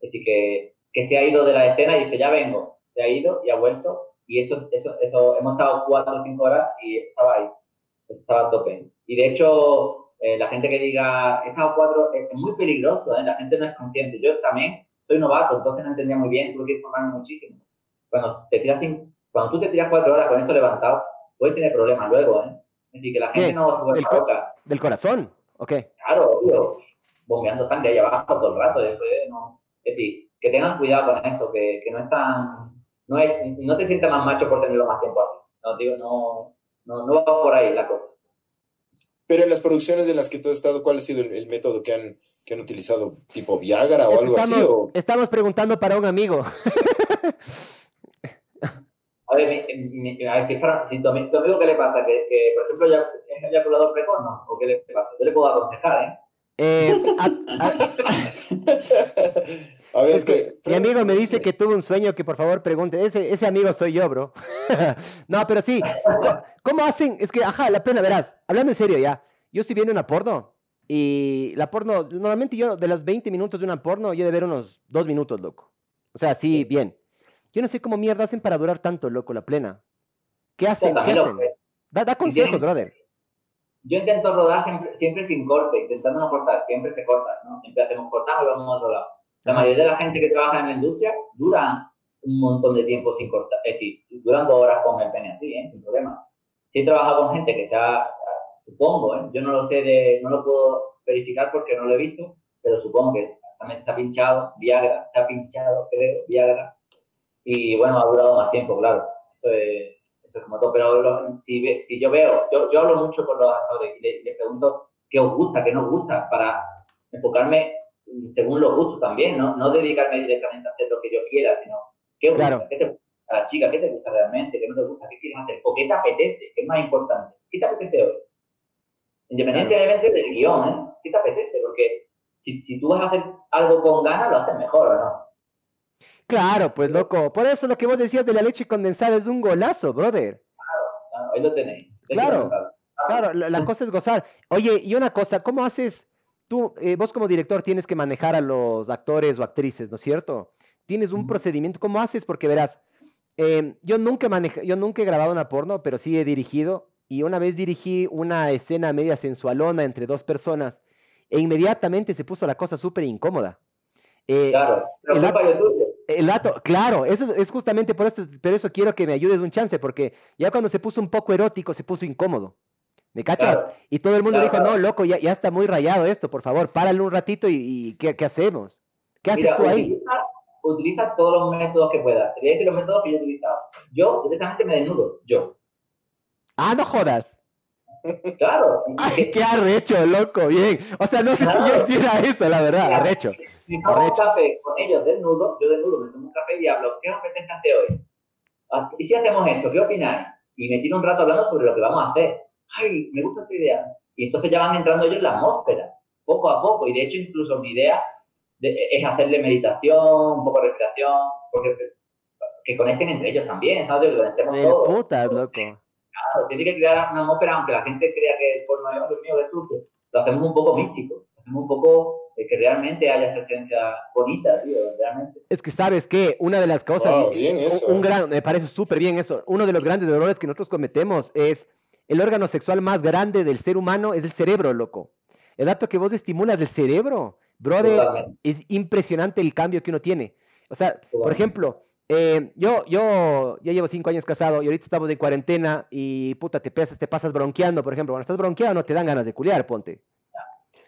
Es decir, que, que se ha ido de la escena y dice, ya vengo. Se ha ido y ha vuelto. Y eso, eso, eso hemos estado cuatro o cinco horas y estaba ahí. Estaba a tope. Y de hecho, eh, la gente que diga, he estado cuatro, es, es muy peligroso, ¿eh? la gente no es consciente. Yo también soy novato, entonces no entendía muy bien, tuve que informarme muchísimo. Cuando, te tiras cuando tú te tiras cuatro horas con esto levantado, puedes tener problemas luego, ¿eh? Es decir, que la gente ¿Qué? no se vuelva loca. ¿Del corazón? ¿O qué? Claro, obvio, bombeando sangre ahí abajo todo el rato. Eso es, no. es decir, que tengan cuidado con eso, que, que no es tan. No, es, no te sientas más macho por tenerlo más tiempo así. No, digo, no, no, no va por ahí la cosa. Pero en las producciones en las que tú has estado, ¿cuál ha sido el, el método que han, que han utilizado? ¿Tipo Viagra o algo así? O... estamos preguntando para un amigo. A ver, mi- mi- a ver, si, es para, si tu, ami- tu amigo, ¿qué le pasa? Que, que, por ejemplo, ya, es eyaculador precoz, ¿no? ¿O qué le pasa? Yo le puedo aconsejar, ¿eh? Eh, a- a- A ver, es que mi amigo me dice que tuvo un sueño que por favor pregunte. Ese, ese amigo soy yo, bro. no, pero sí. ¿Cómo hacen? Es que, ajá, la pena, verás. Hablando en serio ya. Yo estoy viendo una porno. Y la porno, normalmente yo de los 20 minutos de una porno, yo de ver unos 2 minutos, loco. O sea, sí, bien. Yo no sé cómo mierda hacen para durar tanto, loco, la plena. ¿Qué hacen? Sé. Da, da consejos, brother. Yo intento rodar siempre, siempre sin corte, intentando no cortar, siempre se corta, ¿no? Siempre hacemos cortamos y vamos a otro lado. La mayoría de la gente que trabaja en la industria dura un montón de tiempo sin cortar, es decir, duran dos horas con el pene así, ¿eh? Sin problema. Sí he trabajado con gente que se ha, supongo, ¿eh? Yo no lo sé de, no lo puedo verificar porque no lo he visto, pero supongo que también se ha pinchado Viagra, se ha pinchado, creo, Viagra, y bueno, ha durado más tiempo, claro. Eso es, eso es como todo. Pero lo- si, si yo veo, yo, yo hablo mucho con los actores y le- y les pregunto qué os gusta, qué no os gusta, para enfocarme según los gustos también, ¿no? No dedicarme directamente a hacer lo que yo quiera, sino qué os Claro. gusta, qué te gusta a la chica, qué te gusta realmente, qué no te gusta, qué quieres hacer, o qué te apetece, qué es más importante, qué te apetece hoy. Independientemente del guion, ¿eh? ¿Qué te apetece? Porque si, si tú vas a hacer algo con ganas, lo haces mejor, ¿o no? Claro, pues loco. Por eso lo que vos decías de la leche condensada es un golazo, brother. Ah, Ahí lo tenéis. Claro. Claro, la, la cosa es gozar. Oye, y una cosa, ¿cómo haces? Tú, eh, vos como director tienes que manejar a los actores o actrices, ¿no es cierto? Tienes un procedimiento, ¿cómo haces? Porque verás, eh, yo nunca maneja, yo nunca he grabado una porno, pero sí he dirigido y una vez dirigí una escena media sensualona entre dos personas e inmediatamente se puso la cosa súper incómoda. Eh, Claro, pero el. El dato, claro, eso es justamente por eso, por eso quiero que me ayudes un chance, porque ya cuando se puso un poco erótico, se puso incómodo. ¿Me cachas? Claro. Y todo el mundo Claro, dijo, claro. no, loco, ya, ya está muy rayado esto, por favor, párale un ratito y, y ¿qué, qué hacemos? ¿Qué haces Mira, tú ahí? Utiliza, utiliza todos los métodos que puedas. Te voy a decir los métodos que yo he utilizado. Yo directamente me desnudo. Yo. Ah, no jodas. Claro. Ay, qué arrecho, loco, bien. O sea, no sé si yo hiciera eso, la verdad, arrecho. Me tomo un café con ellos desnudo, yo desnudo, me tomo un café y hablo, ¿qué os apetece hacer hoy? Ah, ¿Y si hacemos esto? ¿Qué opináis? Y me tiro un rato hablando sobre lo que vamos a hacer. ¡Ay, me gusta esa idea! Y entonces ya van entrando ellos en la atmósfera, poco a poco. Y de hecho, incluso mi idea de- es hacerle meditación, un poco de respiración, porque que conecten entre ellos también, ¿sabes? Que conectemos De todos. putas, loco. Claro, tiene que crear una atmósfera, aunque la gente crea que el porno es Dios mío, de sucio. Lo hacemos un poco místico. un poco de que realmente haya esa esencia bonita, tío, realmente. Es que sabes que una de las cosas, Wow, bien eso. un, un gran, me parece súper bien eso, uno de los grandes errores que nosotros cometemos es el órgano sexual más grande del ser humano es el cerebro, loco. El dato que vos estimulas el cerebro, brother, Totalmente. es impresionante el cambio que uno tiene. O sea, por ejemplo, eh, yo, yo ya llevo cinco años casado y ahorita estamos en cuarentena y puta, te, pesas, te pasas bronqueando, por ejemplo. Cuando estás bronqueado no te dan ganas de culiar, ponte.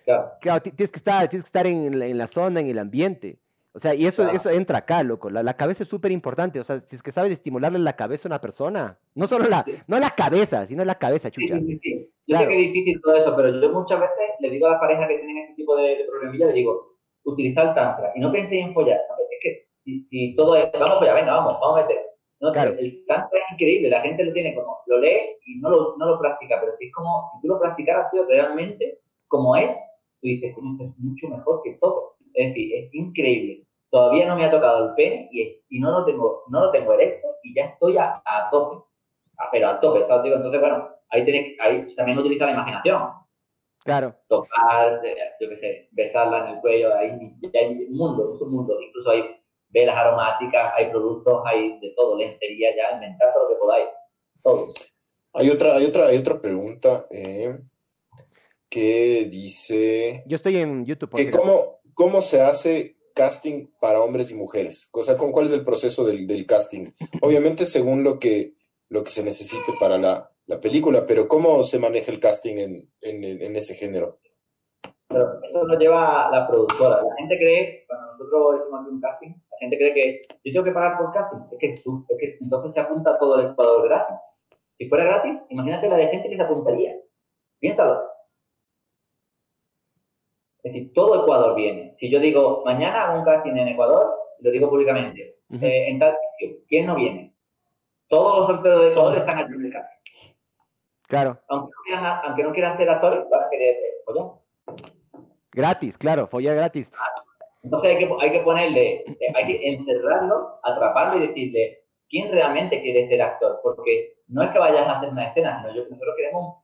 Claro. Claro, ti- tienes que estar, tienes que estar en, la- en la zona, en el ambiente. O sea, y eso, Claro. eso entra acá, loco. La, la cabeza es súper importante. O sea, si es que sabes estimularle la cabeza a una persona, no solo la, no la cabeza, sino la cabeza, chucha. sí, sí, sí. Yo Claro. sé que es difícil todo eso, pero yo muchas veces le digo a las parejas que tienen ese tipo de, de problemillas, le digo, utilizar el tantra y no penséis en follar. Es que si, si todo es, vamos a follar, venga, vamos, vamos a meter. No, Claro. el, el tantra es increíble, la gente lo tiene como, lo lee y no lo, no lo practica, pero si es como, si tú lo practicaras, tío, realmente, como es, tú dices, "Coño, esto es mucho mejor que todo. Es decir, es increíble. Todavía no me ha tocado el pene y, es- y no lo tengo, no lo tengo erecto y ya estoy a, a tope. A- pero a tope, ¿sabes? Digo, Entonces, bueno, ahí, tenéis, ahí también utiliza la imaginación. Claro. Tocar, eh, yo qué sé, besarla en el cuello, hay, ya hay un mundo, es un mundo. Incluso hay velas aromáticas, hay productos, hay de todo, lencería ya, inventad todo lo que podáis. Todo. Hay otra, hay otra, hay otra pregunta eh, que dice Yo estoy en YouTube. por que cómo, cómo se hace casting para hombres y mujeres. O sea, ¿con ¿cuál es el proceso del, del casting? Obviamente según lo que, lo que se necesite para la, la película, pero ¿cómo se maneja el casting en, en, en ese género? Pero eso lo lleva la productora. La gente cree, cuando nosotros hicimos aquí un casting, la gente cree que yo tengo que pagar por casting. Es que, tú- es que entonces se apunta todo el Ecuador gratis. Si fuera gratis, imagínate la de gente que se apuntaría. Piénsalo. Es decir, todo Ecuador viene. Si yo digo, mañana hago un casting en Ecuador, lo digo públicamente, Ujú. eh, en tal sitio, ¿quién no viene? Todos los solteros de Ecuador están aquí en el casting. Claro. Aunque no quieran, aunque no quieran ser actores, van a querer eh, follar. Gratis, claro. Follar gratis. Entonces hay que, hay que ponerle, eh, hay que encerrarlo, atraparlo y decirle quién realmente quiere ser actor. Porque no es que vayas a hacer una escena, sino yo, nosotros queremos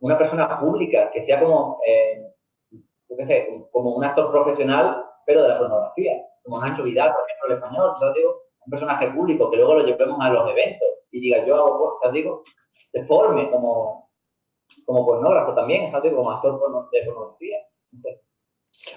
una persona pública que sea como, eh, yo qué sé, como un actor profesional, pero de la pornografía. Como Nacho Vidal, por ejemplo, el español. Digo, un personaje público que luego lo llevemos a los eventos y diga yo hago cosas, digo, se forme como, como pornógrafo también, ¿sabes? Como actor de pornografía.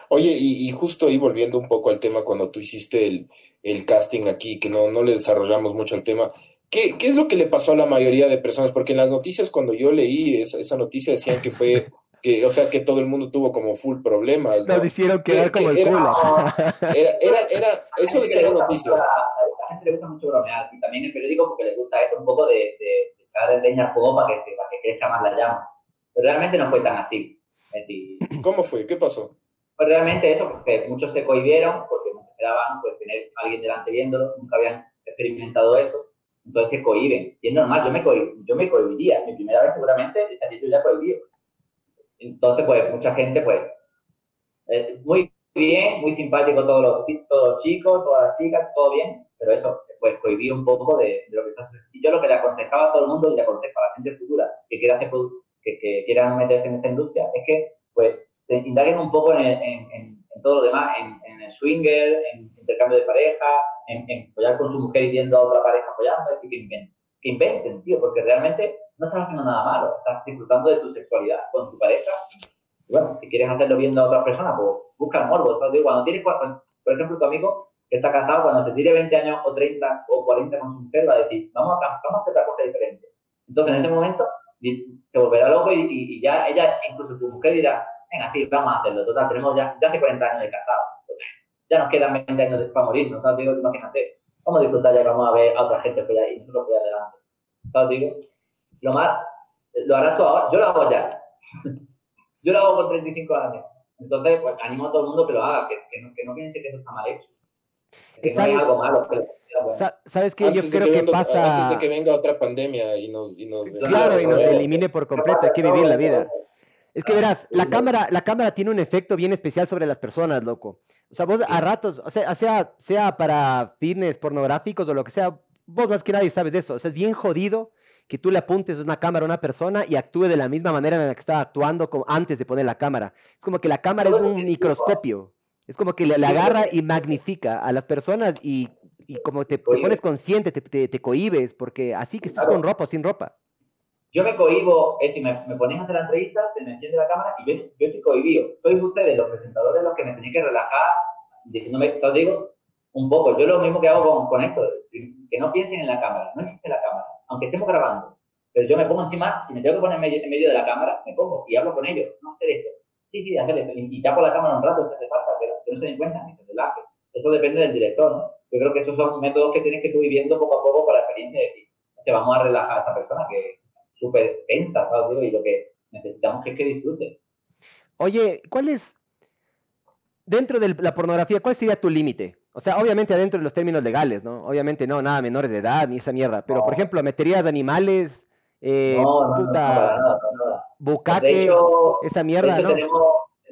Oye, y, y justo ahí volviendo un poco al tema cuando tú hiciste el, el casting aquí, que no, no le desarrollamos mucho el tema, ¿qué, qué es lo que le pasó a la mayoría de personas? Porque en las noticias cuando yo leí esa, esa noticia decían que fue, que, o sea, que todo el mundo tuvo como full problemas, ¿no? Nos hicieron quedar ¿Qué- como el qué era? culo. Era, era, era, eso gente decía que la gente le gusta mucho bromear y también el periódico porque le gusta eso un poco de, de, de echar el leña al fuego para que, para que crezca más la llama. Pero realmente no fue tan así. ¿Cómo fue? ¿Qué pasó? pues realmente eso, porque muchos se cohibieron porque no se esperaban pues, tener a alguien delante viéndolo, nunca habían experimentado eso, entonces se cohiben. Y es normal, yo me, cohib- yo me cohibiría. Mi primera vez seguramente estaría yo ya cohibido. Entonces, pues mucha gente, pues, eh, muy bien, muy simpático todos los, todos los chicos, todas las chicas, todo bien, pero eso, pues, cohibí un poco de, de lo que está sucediendo. Y yo lo que le aconsejaba a todo el mundo y le aconsejo a la gente futura que quiera hacer que, que quieran meterse en esta industria es que, pues, se indaguen un poco en, en, en- en todo lo demás, en, el swinger, en intercambio de pareja, en follar con su mujer y viendo a otra pareja follando, es decir, que inventen, que inventen, tío, porque realmente no estás haciendo nada malo, estás disfrutando de tu sexualidad con tu pareja. Y bueno, si quieres hacerlo viendo a otra persona, pues busca el morbo. ¿sabes? Digo, Cuando tienes, por ejemplo, tu amigo que está casado, cuando se tire 20 años o 30 o 40 con su mujer, va a decir, vamos a, vamos a hacer otra cosa diferente. Entonces, en ese momento, se volverá loco y, y- y ya ella, incluso tu mujer dirá, venga, sí, vamos a hacerlo. Total, tenemos ya, ya hace 40 años de casado. Ya nos quedan 20 años de- para morirnos, ¿sabes? Digo, imagínate. Vamos a disfrutar ya vamos a ver a otra gente follar y nosotros follar adelante. ¿Sabes? Digo, lo más, lo harás tú ahora, yo lo hago ya. yo lo hago con 35 años. Entonces, pues animo a todo el mundo que lo haga, que, que no, que no piense que eso está mal hecho. Que no hay ¿Sabes? algo malo. Bueno. Sa- ¿Sabes qué? Yo Antes creo que que pasa... Antes de que venga otra pandemia y nos... Y nos Claro, y nos elimine por completo, hay que vivir la vida. Es que verás, la cámara, la cámara tiene un efecto bien especial sobre las personas, loco. O sea, vos a ratos, o sea, sea, sea para fitness pornográficos o lo que sea, vos más que nadie sabes de eso. O sea, es bien jodido que tú le apuntes una cámara a una persona y actúe de la misma manera en la que estaba actuando antes de poner la cámara. Es como que la cámara es un microscopio. Es como que le, agarra y magnifica a las personas y, como te, pones consciente, te, te, te, cohibes, porque así que estás con ropa o sin ropa. Yo me cohibo, decir, me, me pones a hacer la entrevista, se me enciende la cámara y yo, yo estoy cohibido. Soy ustedes, los presentadores, los que me tenéis que relajar, diciéndome, os digo, un poco. Yo lo mismo que hago con, con esto, que no piensen en la cámara, no existe la cámara, aunque estemos grabando. Pero yo me pongo encima, si me tengo que poner en medio, de la cámara, me pongo y hablo con ellos, no hacer esto. Sí, sí, hacer esto. Y tapo la cámara un rato, si hace falta, pero que no se den cuenta ni se relaje. Eso depende del director, ¿no? Yo creo que esos son métodos que tienes que ir viviendo poco a poco con la experiencia de decir, que vamos a relajar a esta persona que súper tensa, ¿sabes? Y lo que necesitamos es que disfrute. Oye, ¿cuál es, dentro de la pornografía, cuál sería tu límite? O sea, obviamente adentro de los términos legales, ¿no? Obviamente no, nada menores de edad ni esa mierda. Pero, por ejemplo, meterías de animales, eh, no, puta, bucaque, esa mierda, ¿no? Tenemos,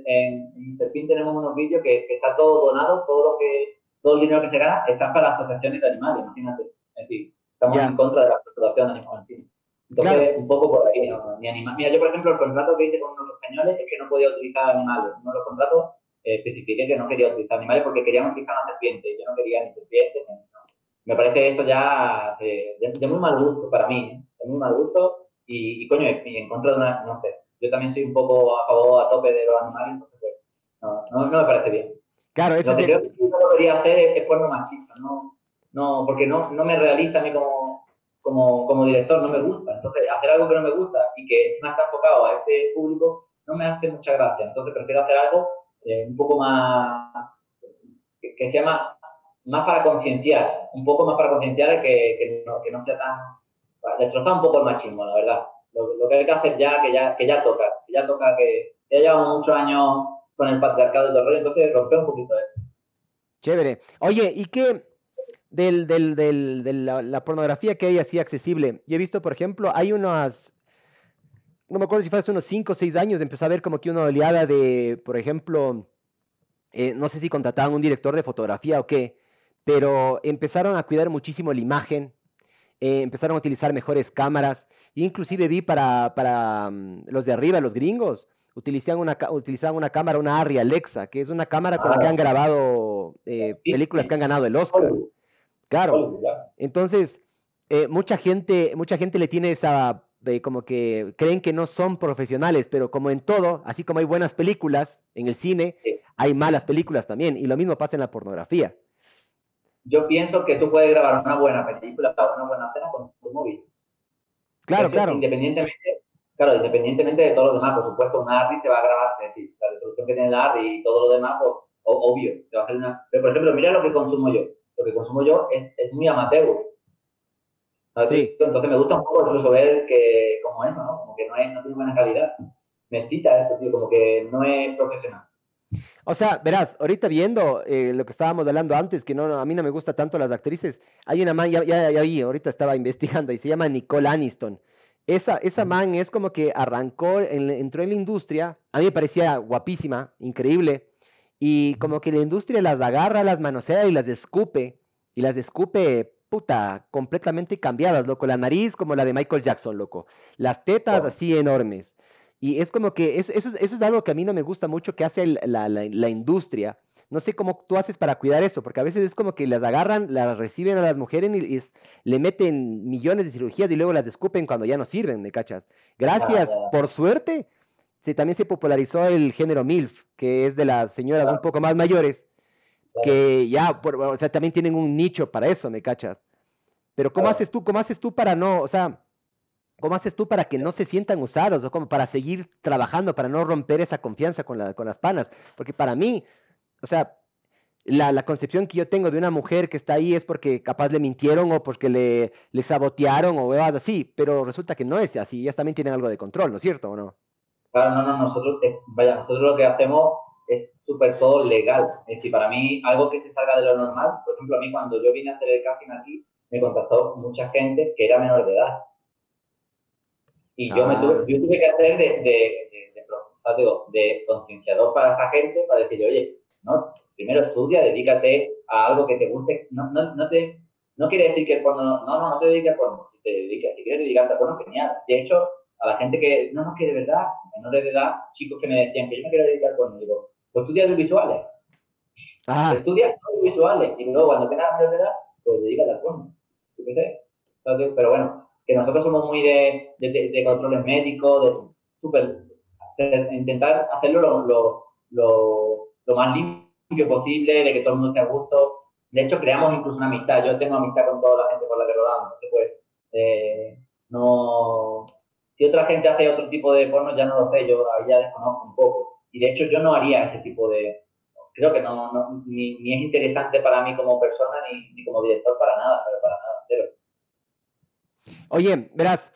en Interpin tenemos unos vídeos que, está todo donado, todo lo que, todo el dinero que se gana está para asociaciones de animales, imagínate. Es decir, estamos en contra de la explotación de animales. Entonces, un poco por ahí, ¿no? Ni Mira, yo, por ejemplo, el contrato que hice con unos españoles es que no podía utilizar animales. Uno de los contratos eh, especifiqué que no quería utilizar animales porque queríamos utilizar una serpiente. Yo no quería ni serpientes. Ni, Me parece eso ya de, muy mal gusto para mí, ¿eh? de muy mal gusto. Y, y, coño, y en contra de una, no sé, yo también soy un poco a favor, a tope de los animales, entonces, pues, no, no, no me parece bien. Claro, eso Lo que creo que no debería hacer es, es porno machista, no, no, porque no, no me realiza a mí como, como, como director, no me gusta. Entonces, hacer algo que no me gusta y que no está enfocado a ese público no me hace mucha gracia. Entonces, prefiero hacer algo eh, un poco más, que, sea más, más para concienciar, un poco más para concienciar que, que, no, que no sea tan, destrozar un poco el machismo, la verdad. Lo, que hay que hacer ya, que ya, que ya toca, que ya toca, que ya llevamos muchos años con el patriarcado del horror, entonces romper un poquito eso. Chévere. Oye, ¿y qué, del, del, del, de la, pornografía que hay así accesible. Yo he visto, por ejemplo, hay unas, no me acuerdo si fue hace unos 5 o 6 años, empezó a ver como que una oleada de, por ejemplo, eh, no sé si contrataban un director de fotografía o qué, pero empezaron a cuidar muchísimo la imagen, eh, empezaron a utilizar mejores cámaras, inclusive vi para, para um, los de arriba, los gringos, utilizaban una, utilizaban una cámara, una Arri Alexa, que es una cámara con la que ah. han grabado eh, películas que han ganado el Oscar. Claro. Entonces, eh, mucha gente, mucha gente le tiene esa de como que creen que no son profesionales, pero como en todo, así como hay buenas películas en el cine, hay malas películas también, y lo mismo pasa en la pornografía. Yo pienso que tú puedes grabar una buena película o una buena escena con tu móvil. Claro, claro. Independientemente, claro, independientemente de todo lo demás, por supuesto, una ARRI te va a grabar, es decir, la resolución que tiene la ARRI y todo lo demás, pues, obvio, te va a hacer una... Pero, por ejemplo, mira lo que consumo yo lo que consumo yo es, es muy amateur. Sí. Entonces me gusta un poco incluso ver que, como eso, ¿no? Como que no, es, no tiene buena calidad. Me excita eso, tío, como que no es profesional. O sea, verás, ahorita viendo eh, lo que estábamos hablando antes, que no, a mí no me gusta tanto las actrices, hay una man, ya, ya, ya vi, ahorita estaba investigando, y se llama Nicole Aniston. Esa, esa man es como que arrancó, entró en la industria, a mí me parecía guapísima, increíble, y como que la industria las agarra, las manosea y las escupe, y las escupe, puta, completamente cambiadas, loco. La nariz como la de Michael Jackson, loco. Las tetas así enormes. Y es como que eso, eso, eso, es algo que a mí no me gusta mucho que hace la, la, la, industria. No sé cómo tú haces para cuidar eso, porque a veces es como que las agarran, las reciben a las mujeres y, le meten millones de cirugías y luego las escupen cuando ya no sirven, ¿me cachas? Gracias, por suerte, Sí, también se popularizó el género MILF, que es de las señoras un poco más mayores, que ya, o sea, también tienen un nicho para eso, ¿me cachas? Pero ¿cómo haces tú, cómo haces tú para no, o sea, cómo haces tú para que no se sientan usados o como para seguir trabajando, para no romper esa confianza con, la, con las panas? Porque para mí, o sea, la, la, concepción que yo tengo de una mujer que está ahí es porque capaz le mintieron o porque le, le sabotearon o algo así, pero resulta que no es así, ellas también tienen algo de control, ¿no es cierto o no? Claro, no, no, nosotros, vaya, nosotros lo que hacemos súper todo legal. Es decir, para mí, algo que se salga de lo normal, por ejemplo, a mí cuando yo vine a hacer el casting aquí, me contactó mucha gente que era menor de edad. Y yo, me ah. tuve, yo tuve que hacer de, de, de, de, de concienciador para esa gente, para decirle, oye, no, primero estudia, dedícate a algo que te guste, no, no, no te no quiere decir que cuando no, no, no te dediques a porno, si te dedicas, si quieres dedicarte a porno, genial. De hecho, a la gente que, no, no, que de verdad, menores de edad, chicos que me decían que yo me quiero dedicar a porno, digo, pues estudia audiovisuales. Ah. Estudia audiovisuales y luego cuando tengas de edad, pues dedícate al porno. Yo qué sé. pero bueno, que nosotros somos muy de, de, de controles médicos, de súper, intentar hacerlo lo, lo, lo, más limpio posible, de que todo el mundo esté a gusto. De hecho, creamos incluso una amistad. Yo tengo amistad con toda la gente con la que rodamos. Pues, eh, no... Si otra gente hace otro tipo de porno, ya no lo sé, yo ahí ya desconozco un poco. Y de hecho, yo no haría ese tipo de... Creo que no, no ni, ni, es interesante para mí como persona, ni, ni como director para nada, pero para nada, cero. Oye, verás,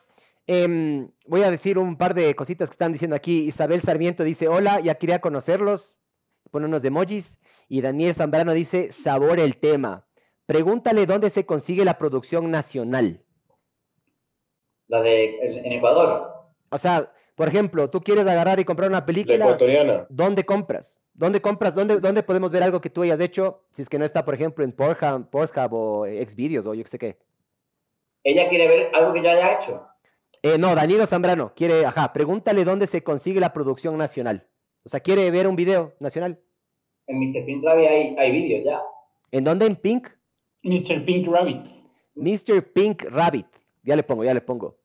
eh, voy a decir un par de cositas que están diciendo aquí. Isabel Sarmiento dice, hola, ya quería conocerlos. Pone unos emojis. Y Daniel Zambrano dice, sabor el tema. Pregúntale dónde se consigue la producción nacional. La de en Ecuador. O sea, por ejemplo, tú quieres agarrar y comprar una película. La ecuatoriana. ¿Dónde compras? ¿Dónde compras? ¿Dónde, ¿Dónde podemos ver algo que tú hayas hecho? Si es que no está, por ejemplo, en Pornhub, Pornhub o Xvideos o yo qué sé qué. Ella quiere ver algo que ya haya hecho. Eh, no, Danilo Zambrano quiere, ajá, pregúntale dónde se consigue la producción nacional. O sea, quiere ver un video nacional. En Mr. Pink Rabbit hay, hay vídeos ya. ¿En dónde? ¿En Pink? Mr. Pink Rabbit. Mr. Pink Rabbit. Ya le pongo, ya le pongo.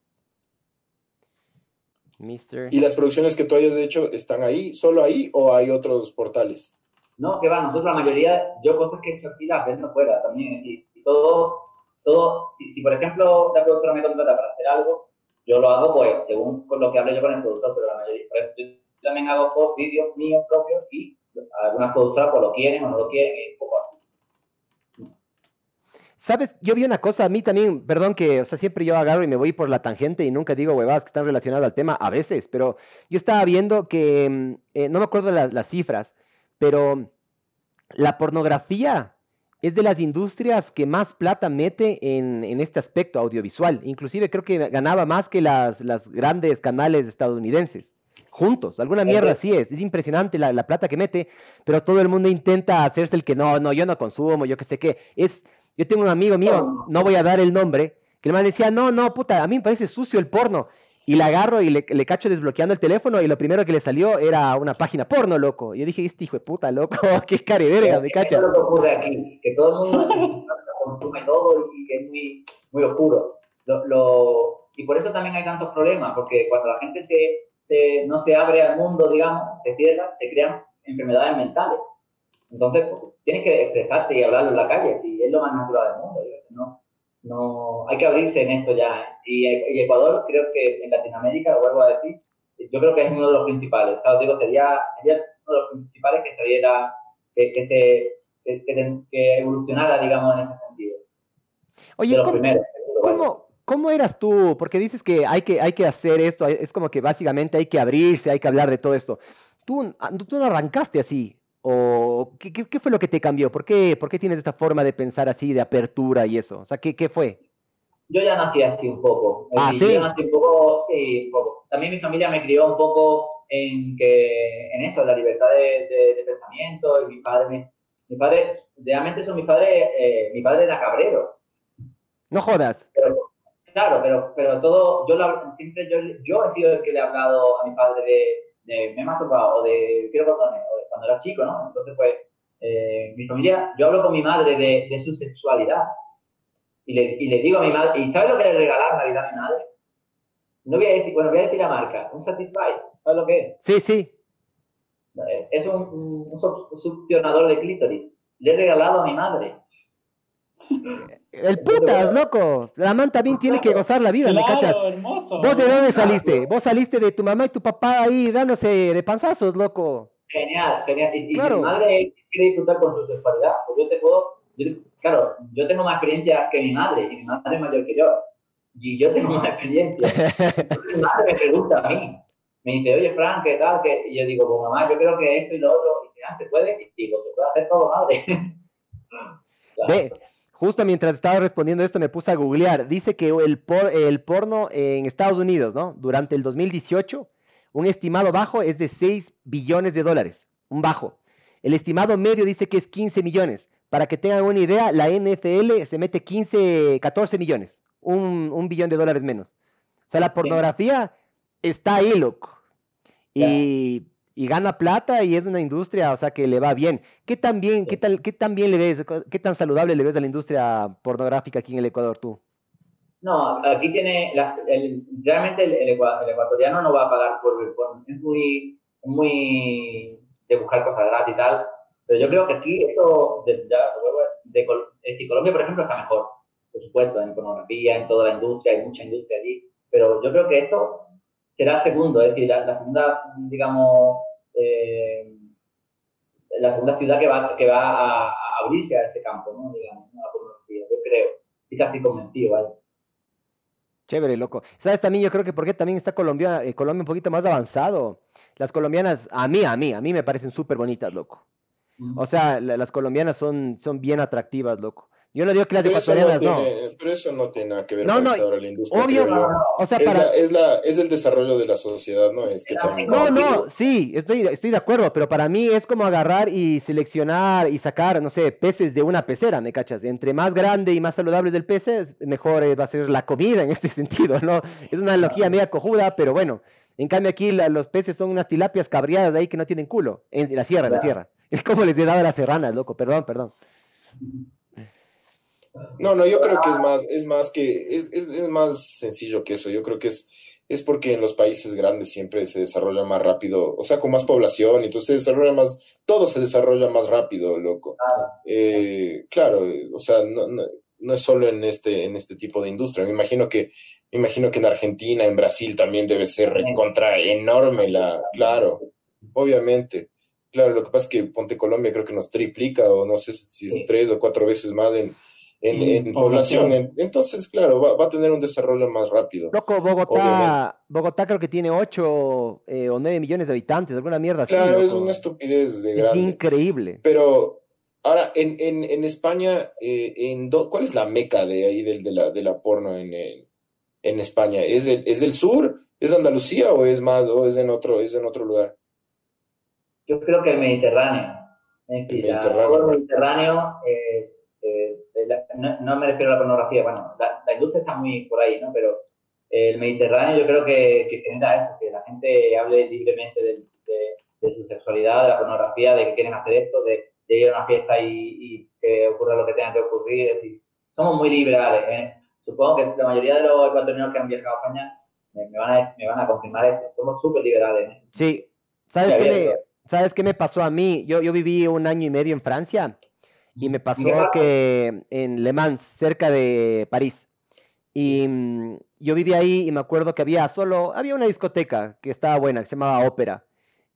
Mr. ¿Y las producciones que tú hayas hecho están ahí, solo ahí o hay otros portales? No, que va, nosotros la mayoría, yo cosas que he hecho aquí las vendo fuera también. Y, y todo, todo si, si, por ejemplo la productora me contrata para hacer algo, yo lo hago pues según con lo que hable yo con el productor, pero la mayoría, yo también hago vídeos míos propios y algunas productoras pues lo quieren o no lo quieren y poco así. Sabes, yo vi una cosa, a mí también, perdón que, o sea, siempre yo agarro y me voy por la tangente y nunca digo huevadas que están relacionadas al tema, a veces, pero yo estaba viendo que, mm, eh, no me acuerdo las, las cifras, pero la pornografía es de las industrias que más plata mete en, este aspecto audiovisual. Inclusive creo que ganaba más que las, las grandes canales estadounidenses. Juntos, alguna mierda así es. Es impresionante la, la, plata que mete, pero todo el mundo intenta hacerse el que no, no, yo no consumo, yo qué sé qué. Es, yo tengo un amigo mío, no voy a dar el nombre, que el man decía, no, no, puta, a mí me parece sucio el porno. Y la agarro y le, cacho desbloqueando el teléfono y lo primero que le salió era una página porno, loco. Y yo dije, este hijo de puta, loco, qué verga, me cacha. es lo que ocurre aquí, que todo el mundo consume todo y que es muy, muy oscuro. Lo, y por eso también hay tantos problemas, porque cuando la gente se, se, no se abre al mundo, digamos, se cierra, se crean enfermedades mentales. Entonces, pues, tienes que expresarte y hablarlo en la calle, si es lo más natural del mundo. ¿no? no hay que abrirse en esto ya. ¿eh? Y, Ecuador, creo que en Latinoamérica, lo vuelvo a decir, yo creo que es uno de los principales. O digo, sería, sería uno de los principales que saliera, que, que se, que, evolucionara, digamos, en ese sentido. Oye, ¿cómo, ¿cómo, eras tú? Porque dices que hay, que hay que hacer esto, es como que básicamente hay que abrirse, hay que hablar de todo esto. Tú, tú no arrancaste así, ¿O qué, qué, fue lo que te cambió? ¿Por qué, ¿Por qué tienes esta forma de pensar así, de apertura y eso? O sea, ¿qué, qué fue? Yo ya nací así un poco. Ah, ¿sí? Yo nací un poco, sí, un poco. También mi familia me crió un poco en, que, en eso, en la libertad de, de, pensamiento. Y mi padre, mi, mi padre, realmente son mi padre, eh, mi padre era cabrero. No jodas. claro, pero, pero todo, yo siempre yo, yo he sido el que le he hablado a mi padre de de me he masturbado o de quiero botones, o de cuando era chico, ¿no? Entonces, pues, eh, mi familia, yo hablo con mi madre de, de su sexualidad y le, y le, digo a mi madre, ¿y sabes lo que le regalar Navidad a mi madre? No voy a decir, bueno, voy a decir la marca, un Satisfy, ¿sabes lo que es? Sí, sí. Es un, un, un succionador de clítoris. Le he regalado a mi madre. El putas, loco. La man también tiene que gozar la vida, ¿me cachas? ¿Vos de dónde saliste? Vos saliste de tu mamá y tu papá ahí dándose de panzazos, loco. Genial, genial. Y, si mi madre quiere disfrutar con su sexualidad, pues yo te puedo. claro, yo tengo más experiencia que mi madre, y mi madre es mayor que yo. Y yo tengo más experiencia. mi madre me pregunta a mí. Me dice, oye, Frank, ¿qué tal? Y yo digo, pues mamá, yo creo que esto y lo otro. Y dice, ah, se puede. Y digo, se puede hacer todo, madre. claro. Justo mientras estaba respondiendo esto me puse a googlear. Dice que el, el porno en Estados Unidos, ¿no? Durante el 2018, un estimado bajo es de 6 billones de dólares. Un bajo. El estimado medio dice que es 15 millones. Para que tengan una idea, la NFL se mete 15, 14 millones, un, un billón de dólares menos. O sea, la pornografía está ahí, loco. Y, y, gana plata y es una industria, o sea, que le va bien. ¿Qué tan bien, qué, tal, qué tan bien le ves, qué tan saludable le ves a la industria pornográfica aquí en el Ecuador tú? No, aquí tiene, realmente el, ecuatoriano no va a pagar por, es muy, muy de buscar cosas gratis y tal, pero yo creo que aquí esto, de, Colombia, por ejemplo, está mejor, por supuesto, en pornografía, en toda la industria, hay mucha industria allí, pero yo creo que esto será segundo, es decir, la, segunda, digamos, eh, la segunda ciudad que va, que va a, abrirse a ese campo, ¿no? Digamos, la pornografía, yo creo, estoy casi convencido, ¿vale? Chévere, loco. ¿Sabes también? Yo creo que porque también está Colombia, eh, Colombia un poquito más avanzado. Las colombianas, a mí, a mí, a mí me parecen súper bonitas, loco. O sea, las colombianas son, son bien atractivas, loco. Yo no digo que las ecuatorianas no, Pero eso no tiene nada que ver con la industria. Obvio, o sea, es, la, es, la, es, el desarrollo de la sociedad, ¿no? Es que también... No, no, sí, estoy, estoy de acuerdo, pero para mí es como agarrar y seleccionar y sacar, no sé, peces de una pecera, ¿me cachas? Entre más grande y más saludable del pez, mejor eh, va a ser la comida en este sentido, ¿no? Es una analogía media cojuda, pero bueno. En cambio aquí los peces son unas tilapias cabriadas de ahí que no tienen culo. En la sierra, en la sierra. Es como les he dado a las serranas, loco. Perdón, perdón. No, no, yo creo que es más, es más que, es, es, más sencillo que eso. Yo creo que es, es porque en los países grandes siempre se desarrolla más rápido, o sea, con más población, entonces se desarrolla más, todo se desarrolla más rápido, loco. Eh, claro, o sea, no, no, no, es solo en este, en este tipo de industria. Me imagino que, me imagino que en Argentina, en Brasil también debe ser contra enorme la, claro, obviamente. Claro, lo que pasa es que Ponte Colombia creo que nos triplica, o no sé si es tres o cuatro veces más en, en, población. Entonces, claro, va, a tener un desarrollo más rápido. Loco, Bogotá, Bogotá creo que tiene 8 eh, o 9 millones de habitantes, alguna mierda claro, es una estupidez de grande. Es increíble. Pero ahora, en, en, en España, eh, en ¿cuál es la meca de ahí del, de, la, de la porno en, en España? ¿Es, ¿Es del sur? ¿Es Andalucía o es más, o es en otro, es en otro lugar? Yo creo que el Mediterráneo. el Mediterráneo. El Mediterráneo eh, no, me refiero a la pornografía, bueno, la, industria está muy por ahí, ¿no? Pero el Mediterráneo yo creo que, que genera eso, que la gente hable libremente de, su sexualidad, de la pornografía, de que quieren hacer esto, de, ir a una fiesta y, que ocurra lo que tenga que ocurrir. Es decir, somos muy liberales. ¿eh? Supongo que la mayoría de los ecuatorianos que han viajado a España me, van, a, me van a confirmar esto. Somos súper liberales. ¿eh? Sí. ¿Sabes qué, me, ¿Sabes qué me pasó a mí? Yo, yo viví un año y medio en Francia y me pasó que en Le Mans, cerca de París. Y mm, yo vivía ahí y me acuerdo que había solo, había una discoteca que estaba buena, que se llamaba Ópera.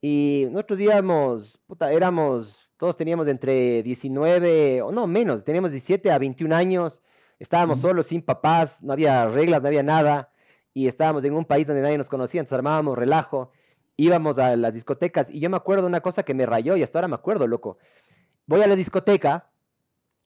Y nosotros íbamos, puta, éramos, todos teníamos entre 19, o no, menos, teníamos 17 a 21 años, estábamos solos, sin papás, no había reglas, no había nada, y estábamos en un país donde nadie nos conocía, entonces armábamos relajo, íbamos a las discotecas, y yo me acuerdo una cosa que me rayó, y hasta ahora me acuerdo, loco. Voy a la discoteca,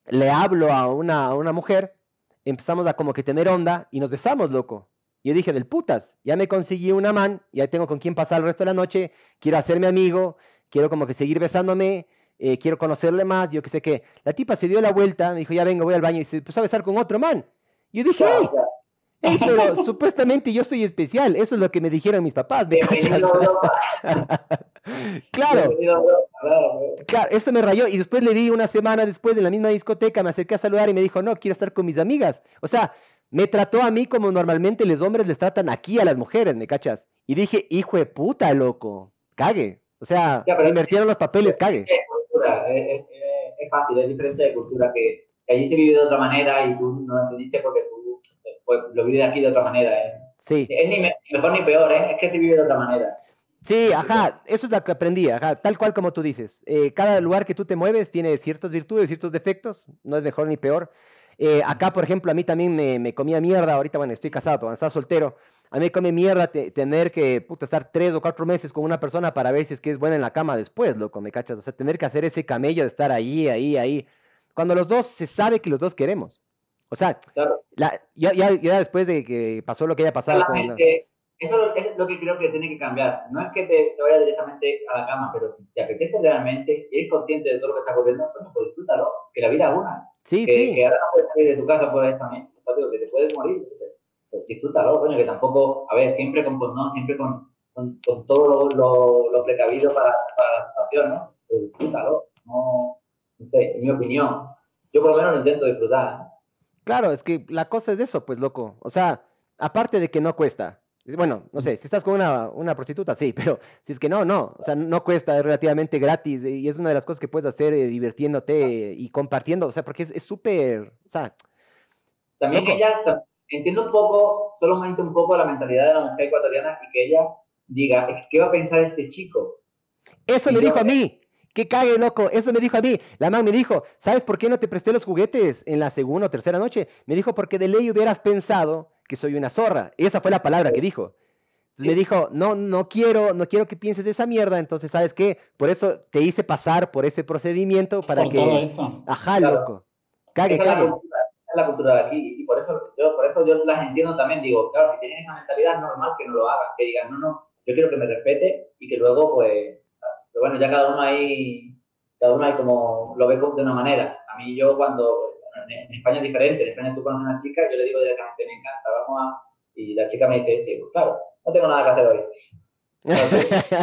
le hablo a una, a una mujer, empezamos a como que tener onda y nos besamos, loco. Yo dije, del putas, ya me conseguí una man, ya tengo con quién pasar el resto de la noche, quiero hacerme amigo, quiero como que seguir besándome, eh, quiero conocerle más, yo qué sé qué. La tipa se dio la vuelta, me dijo, ya vengo, voy al baño, y se puso a besar con otro man. Yo dije, pero supuestamente yo soy especial, eso es lo que me dijeron mis papás. claro, claro, eso me rayó y después le vi una semana después en la misma discoteca, me acerqué a saludar y me dijo, no, quiero estar con mis amigas. O sea, me trató a mí como normalmente los hombres les tratan aquí a las mujeres, ¿me cachas? Y dije, hijo de puta, loco, cague. O sea, me invirtieron los papeles, cague. Es, es, fácil, es diferente de cultura que, que allí se vive de otra manera y tú no lo entendiste porque tú pues lo vive aquí de otra manera, ¿eh? Sí. Es ni mejor ni peor, ¿eh? Es que se vive de otra manera. Sí, ajá, eso es lo que aprendí, ajá, tal cual como tú dices. Eh, cada lugar que tú te mueves tiene ciertas virtudes, ciertos defectos, no es mejor ni peor. Eh, acá, por ejemplo, a mí también me, comía mierda, ahorita, bueno, estoy casado, pero cuando estaba soltero, a mí me come mierda tener que, puta, estar tres o cuatro meses con una persona para ver si es que es buena en la cama después, loco, me cachas. O sea, tener que hacer ese camello de estar ahí, ahí, ahí. Cuando los dos se sabe que los dos queremos. O sea, la, ya, ya, después de que pasó lo que haya pasado con... Eso es lo que creo que tiene que cambiar. No es que te, vayas directamente a la cama, pero si te apetece realmente y eres consciente de todo lo que está ocurriendo, pues disfrútalo. que la vida es una. Sí, que, sí. que ahora no puedes salir de tu casa por esta también, ¿sabes? que te puedes morir. Pues disfrútalo, coño, que tampoco, a ver, siempre con, pues, no, siempre con, con, con todo lo, lo, lo, precavido para, para la situación, ¿no? Pues disfrútalo, no, no sé, en mi opinión. Yo por lo menos lo intento disfrutar. ¿Eh? Claro, es que la cosa es eso, pues, loco. O sea, aparte de que no cuesta. Bueno, no sé, si estás con una, una prostituta, sí, pero si es que no, no. O sea, no cuesta, es relativamente gratis y es una de las cosas que puedes hacer eh, divirtiéndote y compartiendo. O sea, porque es súper, o sea... También loco. ella, entiendo un poco, solamente un poco la mentalidad de la mujer ecuatoriana y que ella diga, ¿qué va a pensar este chico? Eso y yo, dijo a mí. Que cague, loco. Eso me dijo a mí. La mamá me dijo, ¿sabes por qué no te presté los juguetes en la segunda o tercera noche? Me dijo, porque de ley hubieras pensado que soy una zorra. Esa fue la palabra que dijo. Entonces sí. me dijo, no, no quiero, no quiero que pienses de esa mierda. Entonces, ¿sabes qué? Por eso te hice pasar por ese procedimiento para por que. Todo eso. Ajá, claro. loco. Cague, esa cague. Es la, cultura, es la cultura de aquí. Y por eso, yo, por eso yo las entiendo también. Digo, claro, si tienen esa mentalidad, es normal que no lo hagan. Que digan, no, no, yo quiero que me respete y que luego, pues. Pero bueno, ya cada uno ahí cada uno hay como lo ve de una manera. A mí yo cuando, en España es diferente, en España tú conoces a una chica, yo le digo directamente, me encanta, vamos a... Y la chica me dice, sí, pues claro, no tengo nada que hacer hoy. Entonces,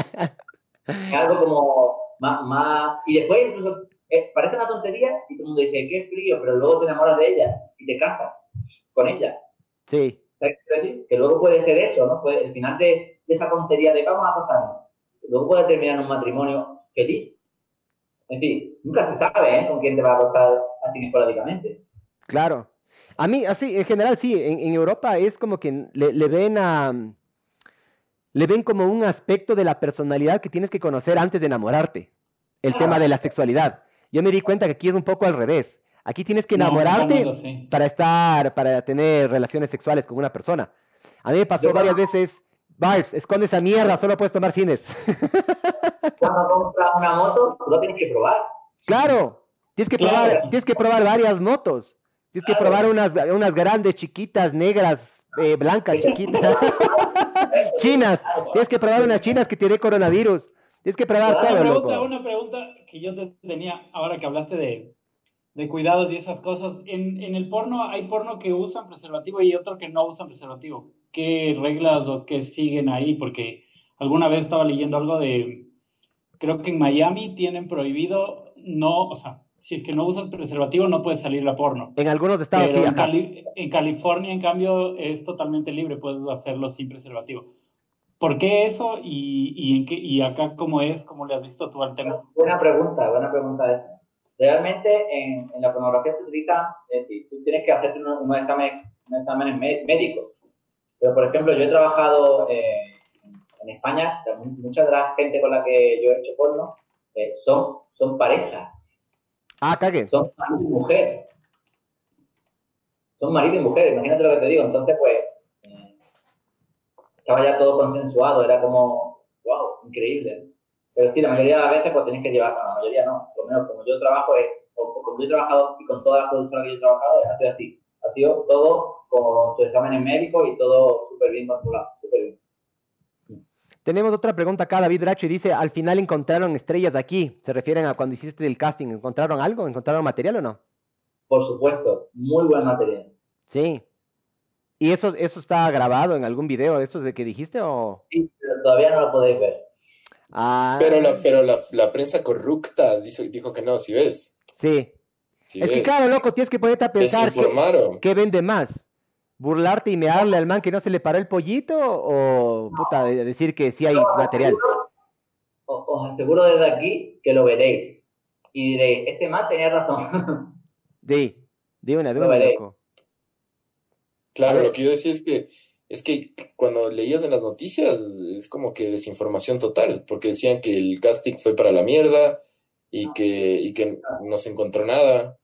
es algo como más, más... Y después incluso, es, parece una tontería y todo el mundo dice, qué frío, pero luego te enamoras de ella y te casas con ella. Sí. ¿Sabes qué decir? Que luego puede ser eso, ¿no? El final de, de esa tontería de vamos a acostarnos, luego puede terminar en un matrimonio feliz en fin, nunca se sabe ¿eh? con quién te va a acostar así esporádicamente. Claro. A mí, así, en general, sí, en, en Europa es como que le, le, ven a... Le ven como un aspecto de la personalidad que tienes que conocer antes de enamorarte. El ah. tema de la sexualidad. Yo me di cuenta que aquí es un poco al revés. Aquí tienes que enamorarte no, sí. para estar, para tener relaciones sexuales con una persona. A mí me pasó Yo, varias veces, Barbs, esconde esa mierda, solo puedes tomar cines. cuando compras una moto, lo tienes que probar. Claro, tienes que probar, claro. tienes que probar varias motos. Tienes claro. que probar unas, unas grandes, chiquitas, negras, eh, blancas, chiquitas, chinas. Tienes que probar unas chinas que tiene coronavirus. Tienes que probar una todo. Pregunta, loco. Una pregunta que yo te tenía ahora que hablaste de, de cuidados y esas cosas. En, en el porno hay porno que usan preservativo y otro que no usan preservativo. ¿Qué reglas o qué siguen ahí? Porque alguna vez estaba leyendo algo de creo que en Miami tienen prohibido no, o sea, si es que no usas preservativo no puedes salir a porno. En algunos estados Pero sí, en. Cali en, California, en cambio, es totalmente libre, puedes hacerlo sin preservativo. ¿Por qué eso y, y, en qué, y acá cómo es? ¿Cómo le has visto tú al tema? Buena pregunta, buena pregunta esa. Realmente en, en la pornografía se utiliza, es decir, tú tienes que hacerte un, un examen, un examen médico. Pero, por ejemplo, yo he trabajado... Eh, en España, mucha de la gente con la que yo he hecho porno eh, son, son parejas. Ah, cague. Son marido y mujer. Son marido y mujer, imagínate lo que te digo. Entonces, pues, eh, estaba ya todo consensuado, era como, wow, increíble. Pero sí, la mayoría de las veces, pues tienes que llevar, la mayoría no, por lo menos como yo trabajo es, o, como yo he trabajado y con todas las productoras que yo he trabajado, ha sido así. Todo con sus exámenes médicos y todo súper bien controlado, súper bien. Tenemos otra pregunta acá, David Bracho, y dice, al final encontraron estrellas aquí. ¿Se refieren a cuando hiciste el casting? ¿Encontraron algo? ¿Encontraron material o no? Por supuesto, muy buen material. Sí. ¿Y eso, eso está grabado en algún video de estos de que dijiste o...? Sí, pero todavía no lo podéis ver. Ah. Pero la, pero la, la prensa corrupta dijo, dijo que no, si ves. Sí. Es que claro, loco, tienes que ponerte a pensar Desinformaron. qué vende más. ¿Burlarte y mearle al man que no se le paró el pollito o puta, de- decir que sí hay material? aseguro- Os, os aseguro desde aquí que lo veréis. Y diréis, este man tenía razón. Sí, de una, de loco. Claro, lo que yo decía es que es que cuando leías en las noticias es como que desinformación total, porque decían que el casting fue para la mierda y que, y que no se encontró nada.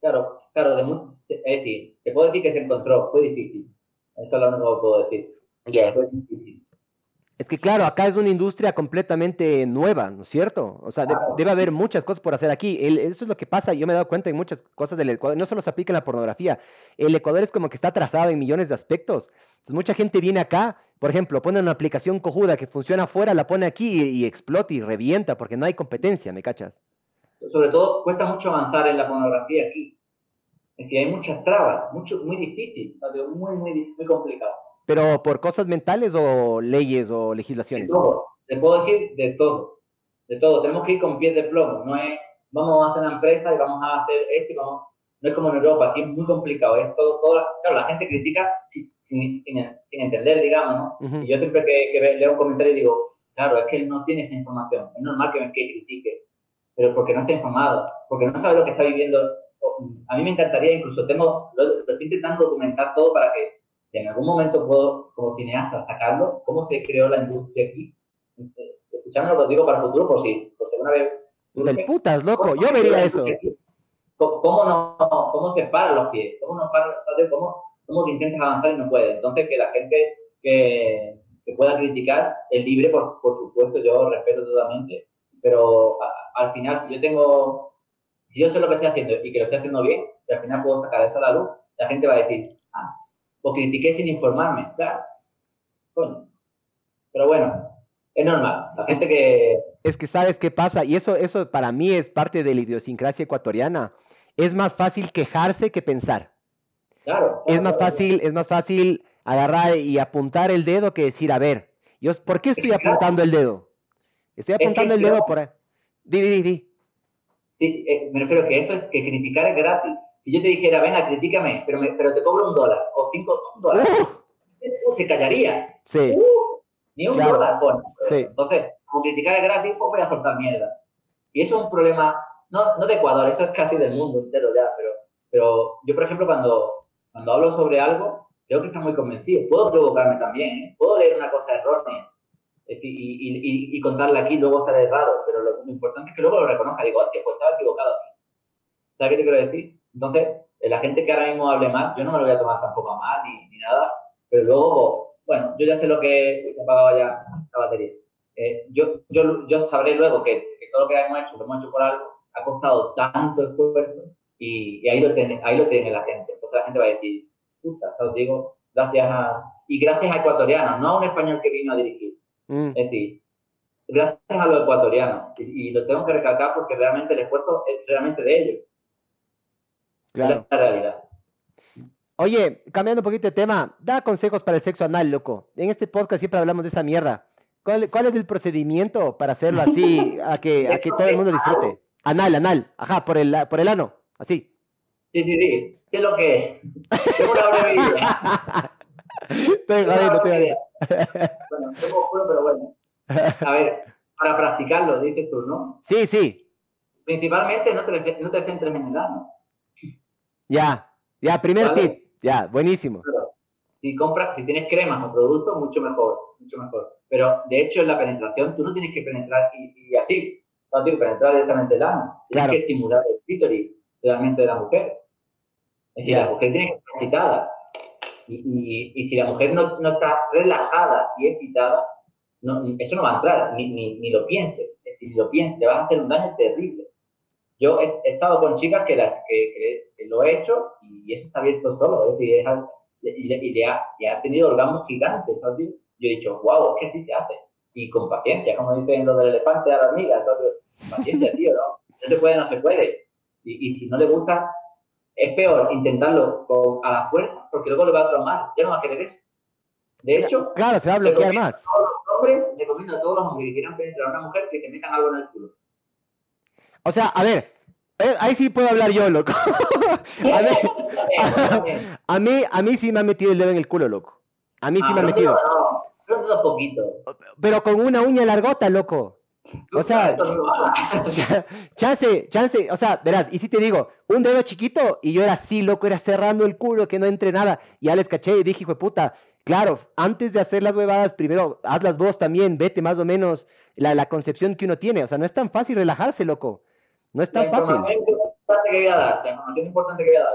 Claro, claro, de mu- es decir, te puedo decir que se encontró, fue difícil. Eso es lo único que puedo decir. Fue difícil. Es que claro, acá es una industria completamente nueva, ¿no es cierto? O sea, de- debe haber muchas cosas por hacer aquí. El- eso es lo que pasa, yo me he dado cuenta en muchas cosas del Ecuador, no solo se aplica en la pornografía, el Ecuador es como que está atrasado en millones de aspectos. Entonces, mucha gente viene acá, por ejemplo, pone una aplicación cojuda que funciona afuera, la pone aquí y, y explota y revienta porque no hay competencia, ¿me cachas? Sobre todo cuesta mucho avanzar en la pornografía aquí. Es que hay muchas trabas, mucho, muy difícil, muy, muy, muy complicado. ¿Pero por cosas mentales o leyes o legislaciones? De todo, te puedo decir de todo, de todo. Tenemos que ir con pies de plomo, no es vamos a hacer una empresa y vamos a hacer esto y vamos... No es como en Europa, aquí es muy complicado, es todo, todo claro, la gente critica sin, sin, sin entender, digamos, ¿no? Y yo siempre que, que, leo un comentario digo, claro, es que él no tiene esa información, es normal que, que critique, pero porque no está informado, porque no sabe lo que está viviendo. A mí me encantaría, incluso tengo, lo, estoy intentando documentar todo para que en algún momento puedo, como cineasta, sacarlo, cómo se creó la industria aquí. Escuchadme lo que os digo para el futuro, por si, por si alguna vez... Del putas, loco, yo vería eso. ¿Cómo, no, cómo se paran los pies? ¿Cómo, no para, ¿Cómo, cómo te intentas avanzar y no puedes? Entonces, que la gente que, que pueda criticar es libre, por, por supuesto, yo respeto totalmente, pero al final, si yo tengo, si yo sé lo que estoy haciendo y que lo estoy haciendo bien, y al final puedo sacar eso a la luz, la gente va a decir, ah, o critiqué sin informarme, claro. Bueno, pero bueno, es normal. La gente que... Es que sabes qué pasa, y eso, eso para mí es parte de la idiosincrasia ecuatoriana. Es más fácil quejarse que pensar. Claro. es más fácil, es más fácil agarrar y apuntar el dedo que decir, a ver, yo, ¿por qué estoy apuntando el dedo? Estoy apuntando el dedo por ahí. Di, di, di. Sí, eh, me refiero a que eso es que criticar es gratis. Si yo te dijera, venga, critícame, pero, me, pero te cobro un dólar o cinco dólares, uh, se callaría. Sí. Uh, ni un dólar pone. Sí. Entonces, como criticar es gratis, pues voy a soltar mierda. Y eso es un problema, no, no de Ecuador, eso es casi del mundo entero ya, pero, pero yo, por ejemplo, cuando, cuando hablo sobre algo, tengo que estar muy convencido. Puedo provocarme también, ¿eh? puedo leer una cosa errónea y, y, y, contarla aquí luego estar errado, pero lo, importante es que luego lo reconozca. Digo, hostia, pues estaba equivocado ¿Sabes qué te quiero decir? Entonces, eh, la gente que ahora mismo hable mal, yo no me lo voy a tomar tampoco a mal ni, ni nada, pero luego, bueno, yo ya sé lo que se ha apagado ya la batería. Eh, yo, yo, yo sabré luego que, que, todo lo que hemos hecho, lo hemos hecho por algo, ha costado tanto esfuerzo y, y ahí, lo tiene, ahí lo tiene la gente. Entonces la gente va a decir, puta, os digo, gracias a, y gracias a ecuatorianos, no a un español que vino a dirigir. Mm. Es decir, gracias a los ecuatorianos, y, lo tengo que recalcar porque realmente el esfuerzo es realmente de ellos. Claro. la realidad. Oye, cambiando un poquito de tema, da consejos para el sexo anal, loco. En este podcast siempre hablamos de esa mierda. ¿Cuál, es el procedimiento para hacerlo así, a que, a que todo el mundo disfrute? Anal, anal, ajá, por el, por el ano, así. Sí, sí, sí, sé lo que es. Tengo una breve idea. Bueno, oscuro, pero bueno. A ver, para practicarlo, dices tú, ¿no? Sí, sí. Principalmente no te, no te centres en el ano. Ya, ya, primer tip. Ya, buenísimo. si compras, si tienes cremas o productos, mucho mejor, mucho mejor. Pero de hecho, en la penetración, tú no tienes que penetrar y, y así, no tienes que penetrar directamente el ano. Tienes que estimular el clítoris realmente de la mujer. Es decir, la mujer tiene que estar excitada. Y, y, y, si la mujer no, no, está relajada y excitada, no, eso no va a entrar, ni, ni, ni lo pienses. Si lo pienses, te vas a hacer un daño terrible. Yo he, he estado con chicas que, las, que, que, lo he hecho y eso se ha abierto solo. Es decir, y, y, le ha, y ha tenido orgasmos gigantes. ¿sabes? Yo he dicho, wow, es que así se hace. Y con paciencia, como dicen lo del elefante a la hormiga. Paciencia, tío, ¿no? No se puede, no se puede. Y, y si no le gusta, es peor intentarlo con, a la fuerza, porque luego le va a traumar, ya no va a querer eso. De hecho, claro, se va a bloquear más. A todos los hombres, recomiendo a todos los hombres que quieran penetrar a una mujer que se metan algo en el culo. O sea, a ver, eh, ahí sí puedo hablar yo, loco. a, ver, a, mí, a mí sí me ha metido el dedo en el culo, loco. A mí sí ah, me ha metido. No, no, no, poquito. Pero con una uña largota, loco. O sea, chance, chance, o sea, verás, y si te digo, un dedo chiquito y yo era así, loco, era cerrando el culo, que no entre nada, y ya les caché y dije, hijo de puta, claro, antes de hacer las huevadas, primero hazlas vos también, vete más o menos la, la concepción que uno tiene, o sea, no es tan fácil relajarse, loco, no es tan fácil. Importante que voy a dar, la información importante que voy a dar,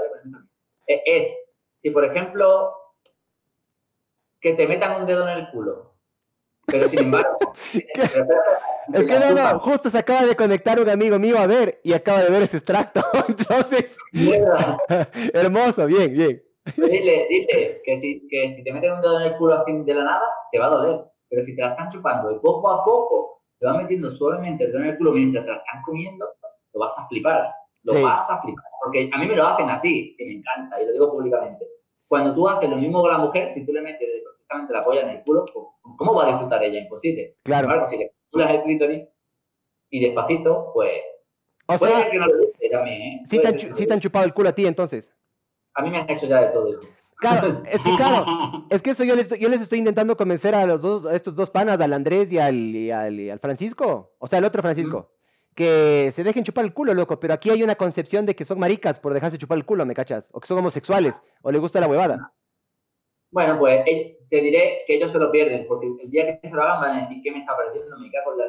es, si por ejemplo, que te metan un dedo en el culo, pero sin embargo. es que no, no, justo se acaba de conectar un amigo mío a ver y acaba de ver ese extracto. Entonces. hermoso, bien, bien. Dile, dile que si, que si te metes un dedo en el culo así de la nada, te va a doler. Pero si te la están chupando y poco a poco te va metiendo suavemente el dedo en el culo mientras te la están comiendo, lo vas a flipar. Lo vas a flipar. Porque a mí me lo hacen así, que me encanta, y lo digo públicamente. Cuando tú haces lo mismo con la mujer, si tú le metes perfectamente la polla en el culo, pues, ¿cómo va a disfrutar ella? Imposible. Claro. si le culas el clítoris y despacito, pues. O puede sea, ser que no le guste también, ¿eh? sí te, han, sí te han chupado el culo a ti entonces. A mí me han hecho ya de todo. hijo. Claro, es que claro, es que eso yo les, estoy- yo les estoy intentando convencer a los dos, a estos dos panas, al Andrés y al, y al, y al Francisco, o sea, el otro Francisco, que se dejen chupar el culo, loco, pero aquí hay una concepción de que son maricas por dejarse chupar el culo, ¿me cachas? O que son homosexuales, o les gusta la huevada. Bueno, pues eh, te diré que ellos se lo pierden, porque el día que se lo hagan van a decir que me está pareciendo, me cago en la...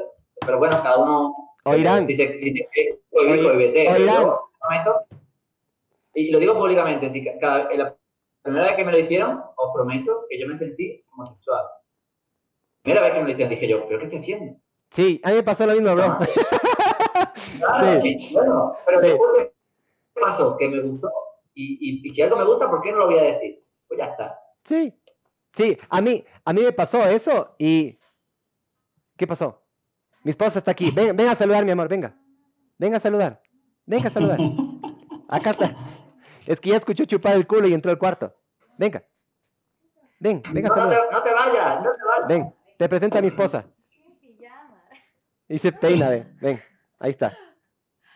Pero bueno, cada uno... Oirán. Si se, si prohibete. oirán. Y lo digo públicamente, si ca- cada, la primera vez que me lo hicieron, os prometo que yo me sentí homosexual. Primera vez que me lo hicieron, dije yo, ¿pero qué estoy haciendo? Sí, a mí me pasó lo mismo, bro. Claro, Sí. bueno, pero Sí. después ¿qué pasó? Que me gustó. Y, y, y si algo me gusta, ¿por qué no lo voy a decir? Pues ya está. Sí, sí, a mí, a mí me pasó eso y... ¿Qué pasó? Mi esposa está aquí, ven, ven a saludar, mi amor, venga. Venga a saludar, venga a saludar. Acá está. Es que ya escuchó chupar el culo y entró al cuarto. Venga. Ven, venga a No, no, saludar. te, no te vayas, no te vayas. Ven, te presento a mi esposa. Y se peina, ve. Ven, ahí está.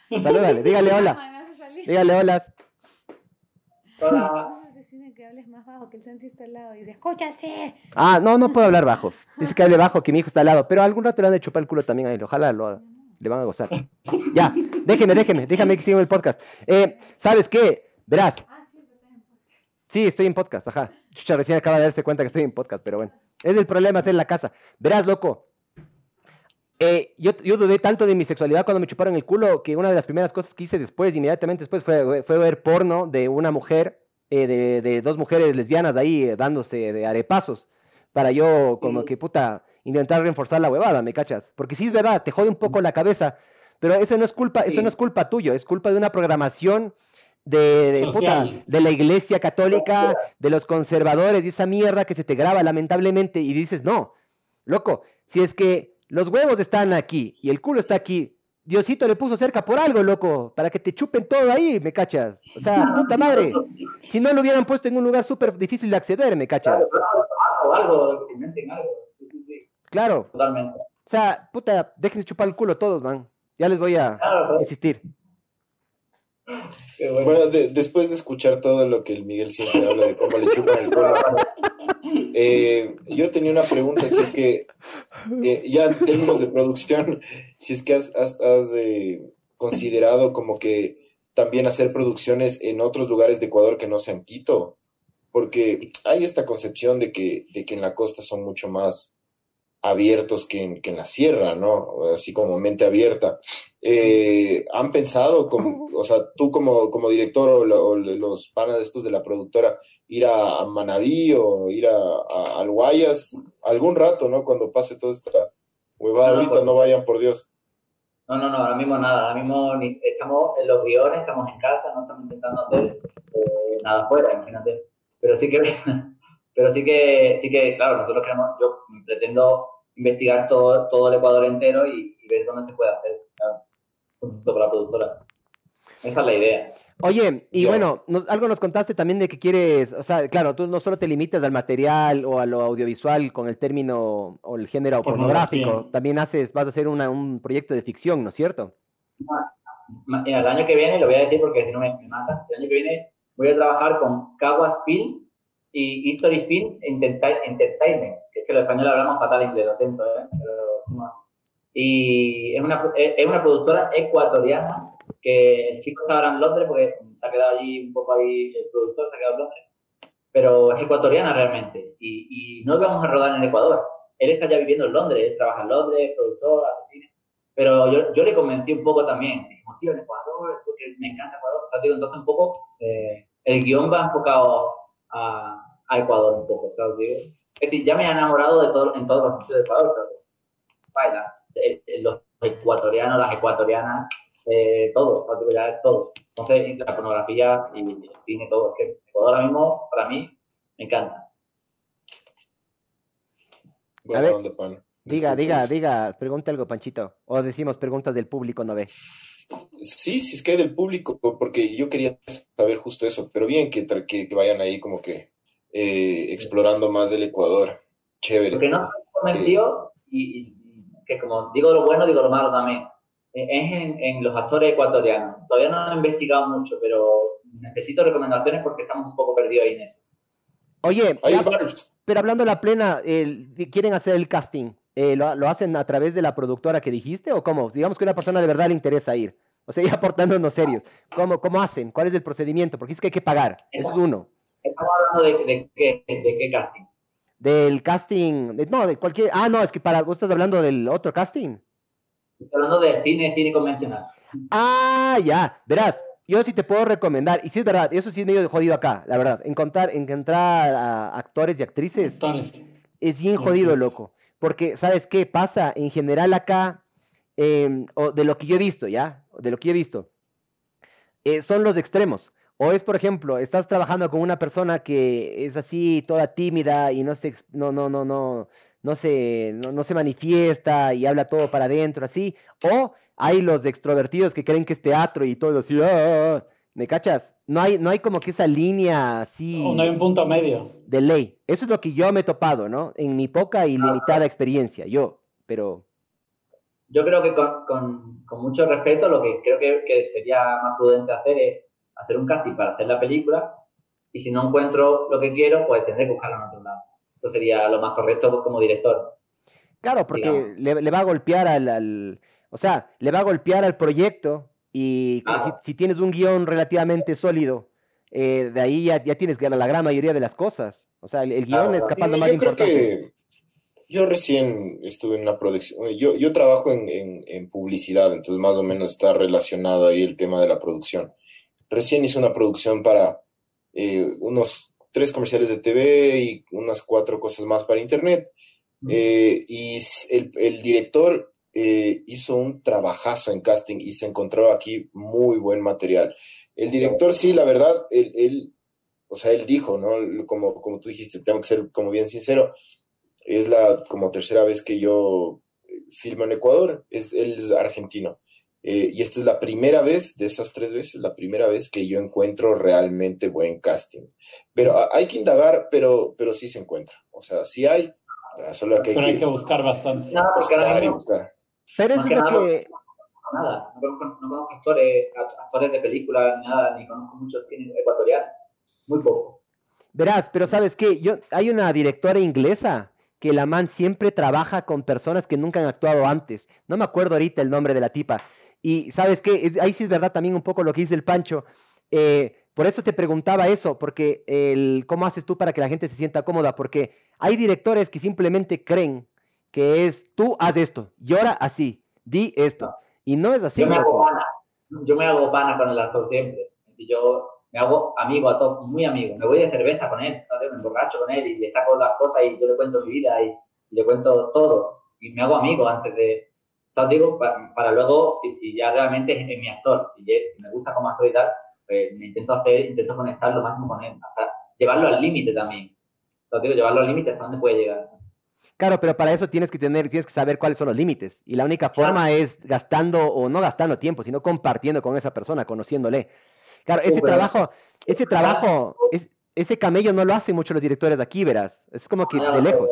Salúdale, dígale hola. Dígale hola. Hola. Hables más bajo, que el Santi está al lado. Y dice, escúchase. Ah, no, no puedo hablar bajo. Dice que hable bajo, que mi hijo está al lado. Pero algún rato le han de chupar el culo también a él. Ojalá lo, le van a gozar. Ya, déjeme, déjeme, déjame que siga el podcast. Eh, ¿Sabes qué? Verás. Sí, estoy en podcast, ajá. Chucha, recién acaba de darse cuenta que estoy en podcast, pero bueno. Es el problema hacer la casa. Verás, loco. Eh, yo, yo dudé tanto de mi sexualidad cuando me chuparon el culo que una de las primeras cosas que hice después, inmediatamente después, fue, fue ver porno de una mujer, eh, de, de dos mujeres lesbianas de ahí eh, dándose de arepazos, para yo como que puta intentar reforzar la huevada, ¿me cachas? Porque sí es verdad, te jode un poco la cabeza, pero eso no es culpa, eso no es culpa tuyo, es culpa de una programación de, de, puta, de la iglesia católica, de los conservadores y esa mierda que se te graba lamentablemente y dices, no, loco, si es que los huevos están aquí y el culo está aquí, Diosito le puso cerca por algo, loco, para que te chupen todo ahí, ¿me cachas? O sea, puta madre, si no lo hubieran puesto en un lugar súper difícil de acceder, ¿me cachas? Claro, algo, algo, que se inventen algo. Sí, sí, sí, Claro, totalmente. o sea, puta, déjense chupar el culo todos, man. Ya les voy a insistir. Bueno. Bueno, de- después de escuchar todo lo que el Miguel siempre habla de cómo le chupan el culo, eh, yo tenía una pregunta, si es que, eh, ya en términos de producción, si es que has, has- has, eh, considerado como que también hacer producciones en otros lugares de Ecuador que no sean Quito, porque hay esta concepción de que, de que en la costa son mucho más abiertos que en, que en la sierra, ¿no? Así como mente abierta. Eh, ¿Han pensado, como, o sea, tú como, como director o, lo- o los panas estos de la productora, ir a, a Manabí o ir a, al Guayas algún rato, ¿no? Cuando pase toda esta huevada, No, ahorita pues- no vayan, por Dios. No, no, no, ahora mismo nada. Ahora mismo estamos en los guiones, estamos en casa, no estamos intentando hacer eh, nada afuera, imagínate. Pero sí que, pero sí que, sí que, claro, nosotros queremos, yo pretendo investigar todo, todo el Ecuador entero y, y ver dónde se puede hacer, claro, junto con la productora. Esa es la idea. Oye, y Ya. bueno, nos- algo nos contaste también de que quieres, o sea, claro, tú no solo te limitas al material o a lo audiovisual con el término o el género pornográfico, también haces, vas a hacer una- un proyecto de ficción, ¿no es cierto? Mira, el año que viene, lo voy a decir porque si no me, me matan, el año que viene voy a trabajar con Caguas Film y History Film Entertai- Entertainment, que es que los españoles hablamos fatal inglés, lo siento, ¿eh? pero no. Y es una, es una productora ecuatoriana que el chico está ahora en Londres porque se ha quedado allí un poco ahí, el productor se ha quedado en Londres, pero es ecuatoriana realmente y, y no vamos a rodar en Ecuador. Él está ya viviendo en Londres, él trabaja en Londres, productor, cine. Pero yo, yo le convencí un poco también. Dijimos, tío, en Ecuador, porque me encanta Ecuador. O sea, digo, entonces un poco eh, el guion va enfocado a, a Ecuador un poco, ¿sabes? Digo, es decir, ya me he enamorado de todo, en todos los sitios de Ecuador, pero baila, los ecuatorianos, las ecuatorianas, eh, todo, ¿sabes? Ya es todo. Entonces, la pornografía y el cine, todo. Es que Ecuador ahora mismo, para mí, me encanta. Buena ver. Diga, diga, diga, pregunta algo, Panchito. O decimos preguntas del público, ¿no ve? Sí, sí es que hay del público, porque yo quería saber justo eso, pero bien que, que, vayan ahí como que eh, explorando más del Ecuador. Chévere. Porque no convenció, y, que como digo lo bueno, digo lo malo también, eh, es en, los actores ecuatorianos. Todavía no he investigado mucho, pero necesito recomendaciones porque estamos un poco perdidos ahí en eso. Oye, pero hablando de la plena, ¿quieren hacer el casting? Eh, ¿lo, hacen a través de la productora que dijiste o cómo? Digamos que una persona de verdad le interesa ir. O sea, ya aportándonos serios. ¿Cómo, ¿Cómo hacen? ¿Cuál es el procedimiento? Porque es que hay que pagar. Eso es uno. Estamos hablando de, qué, de qué casting. Del casting. no, de cualquier. Ah, no, es que para. ¿Vos estás hablando del otro casting? Estoy hablando del cine, cine convencional. Ah, ya. Verás, yo sí te puedo recomendar, y sí es verdad, eso sí es medio jodido acá, la verdad. Encontrar, encontrar a actores y actrices es bien jodido, loco. Porque, ¿sabes qué pasa? En general acá, em, o de lo que yo he visto, ¿ya? De lo que yo he visto, eh, son los extremos. O es, por ejemplo, estás trabajando con una persona que es así, toda tímida y no se, no, no, no, no, no se, no, se manifiesta y habla todo para adentro, así. O hay los extrovertidos que creen que es teatro y todo así, ah, ah, ah". ¿me cachas? No hay, no hay como que esa línea así. No, hay un punto medio. De ley. Eso es lo que yo me he topado, ¿no? En mi poca y limitada experiencia, yo, pero. Yo creo que con, con, mucho respeto, lo que creo que, que, sería más prudente hacer es hacer un casting para hacer la película y si no encuentro lo que quiero, pues tendré que buscarlo en otro lado. Esto sería lo más correcto como director. Claro, porque le, va a golpear al, o sea, le va a golpear al proyecto y si, tienes un guion relativamente sólido, eh, de ahí ya, ya tienes la, la gran mayoría de las cosas. O sea, el, guion es capaz de más yo Creo que yo recién estuve en una producción, yo, yo trabajo en, en, publicidad, entonces más o menos está relacionado ahí el tema de la producción. Recién hice una producción para eh, unos tres comerciales de TV y unas cuatro cosas más para internet. Eh, y el, el director eh, hizo un trabajazo en casting y se encontró aquí muy buen material. El director, sí, la verdad, él, él o sea, él dijo, ¿no? Como, como tú dijiste, tengo que ser como bien sincero, es la como tercera vez que yo eh, filmo en Ecuador, es, él es argentino. Eh, y esta es la primera vez, de esas tres veces, la primera vez que yo encuentro realmente buen casting. Pero hay que indagar, pero, pero sí se encuentra. O sea, sí hay, solo que hay, que, buscar bastante. buscar y buscar. Pero es que... Nada, no conozco, no conozco actores, actores de películas, ni nada, ni conozco muchos ecuatorianos, muy poco. Verás, pero ¿sabes qué? Yo, hay una directora inglesa que la man siempre trabaja con personas que nunca han actuado antes. No me acuerdo ahorita el nombre de la tipa. Y ¿sabes qué? Ahí sí es verdad también un poco lo que dice el Pancho. Eh, por eso te preguntaba eso, porque el, ¿cómo haces tú para que la gente se sienta cómoda? Porque hay directores que simplemente creen que es tú haz esto, llora así, di esto. Y no es así. Yo me hago pana, yo me hago pana con el actor siempre. Yo me hago amigo a todos, muy amigo. Me voy de cerveza con él, ¿sabes? me emborracho con él y le saco las cosas y yo le cuento mi vida y, le cuento todo. Y me hago amigo antes de. ¿Sabes? Digo, para, luego, si, ya realmente es, mi actor, si, me gusta como actor y tal, pues me intento hacer, intento conectar lo máximo con él, hasta llevarlo al límite también. ¿sabes? Digo, llevarlo al límite hasta dónde puede llegar. Claro, pero para eso tienes que tener, tienes que saber cuáles son los límites. Y la única forma es gastando, o no gastando tiempo, sino compartiendo con esa persona, conociéndole. Claro, ese trabajo, ese trabajo, ese camello no lo hacen mucho los directores de aquí, verás. Es como que de lejos.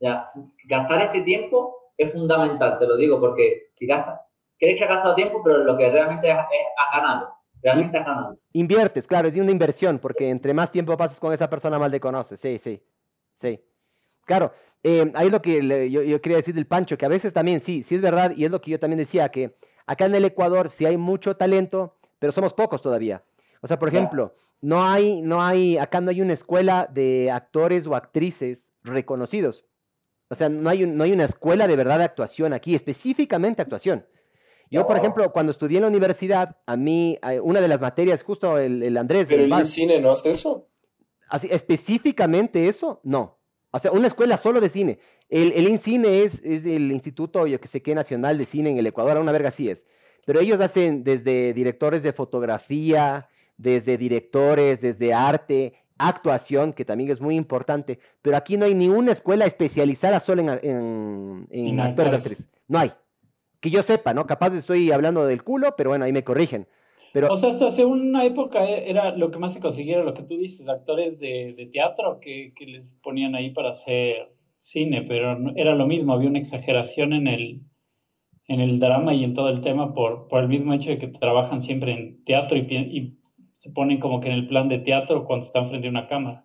ya, gastar ese tiempo es fundamental, te lo digo, porque si gastas, crees que has gastado tiempo, pero lo que realmente has, ganado. Realmente has ganado. Inviertes, claro, es una inversión, porque entre más tiempo pasas con esa persona, más le conoces. Sí, sí, sí. Claro, eh, ahí es lo que yo, quería decir del Pancho, que a veces también sí, sí es verdad, y es lo que yo también decía, que acá en el Ecuador sí hay mucho talento, pero somos pocos todavía. O sea, por ejemplo, no hay, no hay, acá no hay una escuela de actores o actrices reconocidos. O sea, no hay, no hay una escuela de verdad de actuación aquí, específicamente actuación. Yo, por ejemplo, cuando estudié en la universidad, a mí, una de las materias, justo el, Andrés. ¿Pero el, cine no hace eso? Así, específicamente eso, no. O sea, una escuela solo de cine. El, el INCINE es, es el Instituto, yo que sé qué, Nacional de Cine en el Ecuador, una verga así es. Pero ellos hacen desde directores de fotografía, desde directores, desde arte, actuación, que también es muy importante. Pero aquí no hay ni una escuela especializada solo en, en, actores de. No hay. Que yo sepa, ¿no? Capaz estoy hablando del culo, pero bueno, ahí me corrigen. Pero... O sea, hasta hace una época e, era lo que más se conseguía, lo que tú dices, actores de, de teatro que, que, les ponían ahí para hacer cine, pero era lo mismo, había una exageración en el, en el drama y en todo el tema por, por el mismo hecho de que trabajan siempre en teatro y, y se ponen como que en el plan de teatro cuando están frente a una cámara.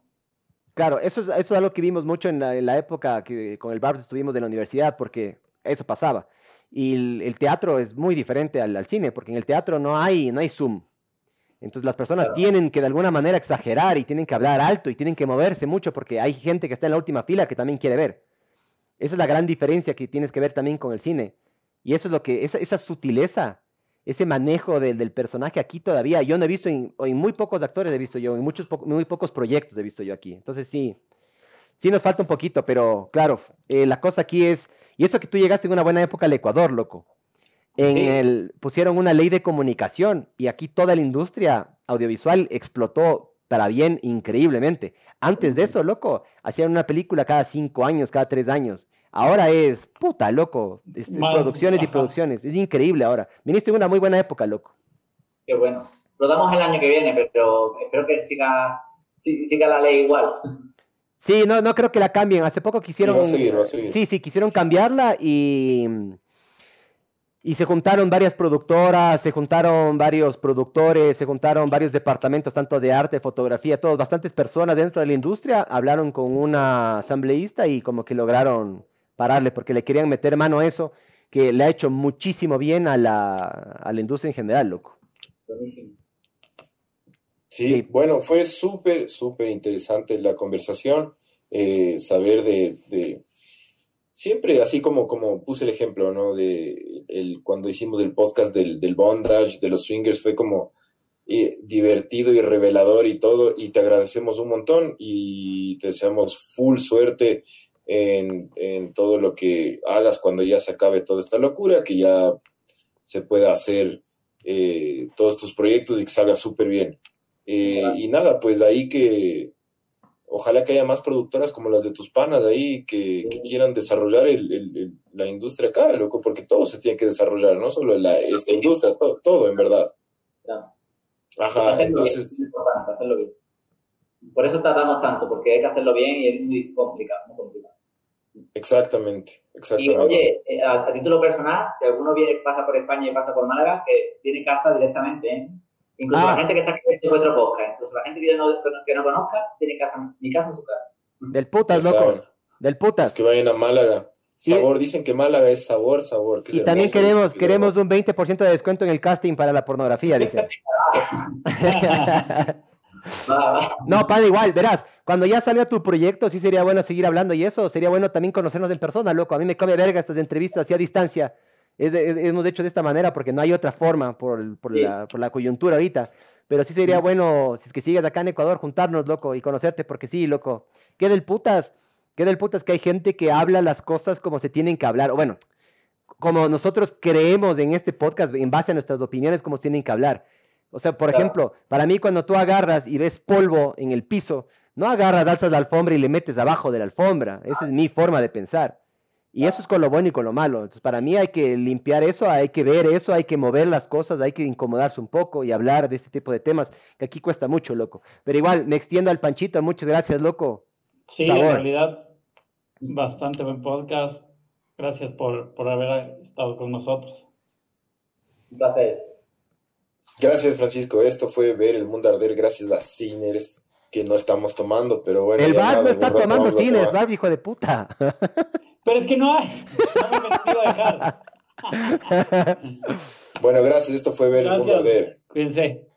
Claro, eso es, eso es algo que vimos mucho en la, en la época que con el Barbs estuvimos de la universidad, porque eso pasaba. Y el, el teatro es muy diferente al, al, cine, porque en el teatro no hay, no hay zoom. Entonces las personas claro. tienen que de alguna manera exagerar y tienen que hablar alto y tienen que moverse mucho porque hay gente que está en la última fila que también quiere ver. Esa es la gran diferencia que tienes que ver también con el cine. Y eso es lo que, esa, esa sutileza, ese manejo del, del, personaje aquí todavía, yo no he visto, en, en, muy pocos actores he visto yo, en muchos po muy pocos proyectos he visto yo aquí. Entonces sí, sí nos falta un poquito, pero claro, eh, la cosa aquí es, y eso que tú llegaste en una buena época al Ecuador, loco. En sí. el, pusieron una ley de comunicación y aquí toda la industria audiovisual explotó para bien increíblemente. Antes de eso, loco, hacían una película cada cinco años, cada tres años. Ahora es puta, loco. Este, Más, producciones ajá. y producciones. Es increíble ahora. Viniste en una muy buena época, loco. Qué bueno. Lo damos el año que viene, pero espero que siga, siga la ley igual. Sí, no, no creo que la cambien. Hace poco quisieron. Va a seguir, va a seguir. Sí, sí, quisieron cambiarla y. Y se juntaron varias productoras, se juntaron varios productores, se juntaron varios departamentos, tanto de arte, fotografía, todos, bastantes personas dentro de la industria, hablaron con una asambleísta y como que lograron pararle porque le querían meter mano a eso, que le ha hecho muchísimo bien a la, a la industria en general, loco. Sí, sí. bueno, fue súper, súper interesante la conversación, eh, saber de, de, siempre así como, como puse el ejemplo, ¿no? De el, cuando hicimos el podcast del, del bondage, de los swingers, fue como eh, divertido y revelador y todo, y te agradecemos un montón y te deseamos full suerte en, en, todo lo que hagas cuando ya se acabe toda esta locura, que ya se pueda hacer eh, todos tus proyectos y que salga súper bien. Eh, y nada, pues ahí que ojalá que haya más productoras como las de tus panas ahí que, que quieran desarrollar el, el, el, la industria acá, loco, porque todo se tiene que desarrollar, no solo la, esta industria, todo, todo en verdad. Ajá, entonces... Por eso tratamos tanto, porque hay que hacerlo bien y es muy complicado, muy complicado. Exactamente, exactamente. Y oye, eh, a, a, título personal, si alguno viene, pasa por España y pasa por Málaga, que tiene casa directamente, ¿eh? Incluso ah. la gente que está aquí en nuestro podcast, incluso la gente que no, que no conozca, tiene casa, mi casa en su casa. Del putas, loco. Saben. Del putas. Los que vayan a Málaga. Sabor, ¿Sí? dicen que Málaga es sabor, sabor. y también queremos, queremos un 20% de descuento en el casting para la pornografía, dicen. no, padre, igual, verás, cuando ya salió tu proyecto, sí sería bueno seguir hablando y eso, sería bueno también conocernos en persona, loco. A mí me come verga estas entrevistas así a distancia. Es, es, hemos hecho de esta manera porque no hay otra forma por, por, sí. la, por la coyuntura ahorita. Pero sí sería bueno, si es que sigues acá en Ecuador, juntarnos, loco, y conocerte, porque sí, loco. ¿Qué del putas? ¿Qué del putas que hay gente que habla las cosas como se tienen que hablar? O bueno, como nosotros creemos en este podcast, en base a nuestras opiniones, como se tienen que hablar. O sea, por claro. ejemplo, para mí cuando tú agarras y ves polvo en el piso, no agarras, alzas la alfombra y le metes abajo de la alfombra. Esa es mi forma de pensar. Y eso es con lo bueno y con lo malo. Entonces, para mí hay que limpiar eso, hay que ver eso, hay que mover las cosas, hay que incomodarse un poco y hablar de este tipo de temas, que aquí cuesta mucho, loco. Pero igual, me extiendo al Panchito. Muchas gracias, loco. Sí, Sabor. en realidad, bastante buen podcast. Gracias por, por haber estado con nosotros. Un placer. Gracias, Francisco. Esto fue Ver el Mundo Arder gracias a Ciners, que no estamos tomando, pero bueno. El bar no está tomando Ciners, bar, hijo de puta. Pero es que no hay. No me he a dejar. bueno, gracias. Esto fue Ver gracias. el Mundo Arder. Cuídense.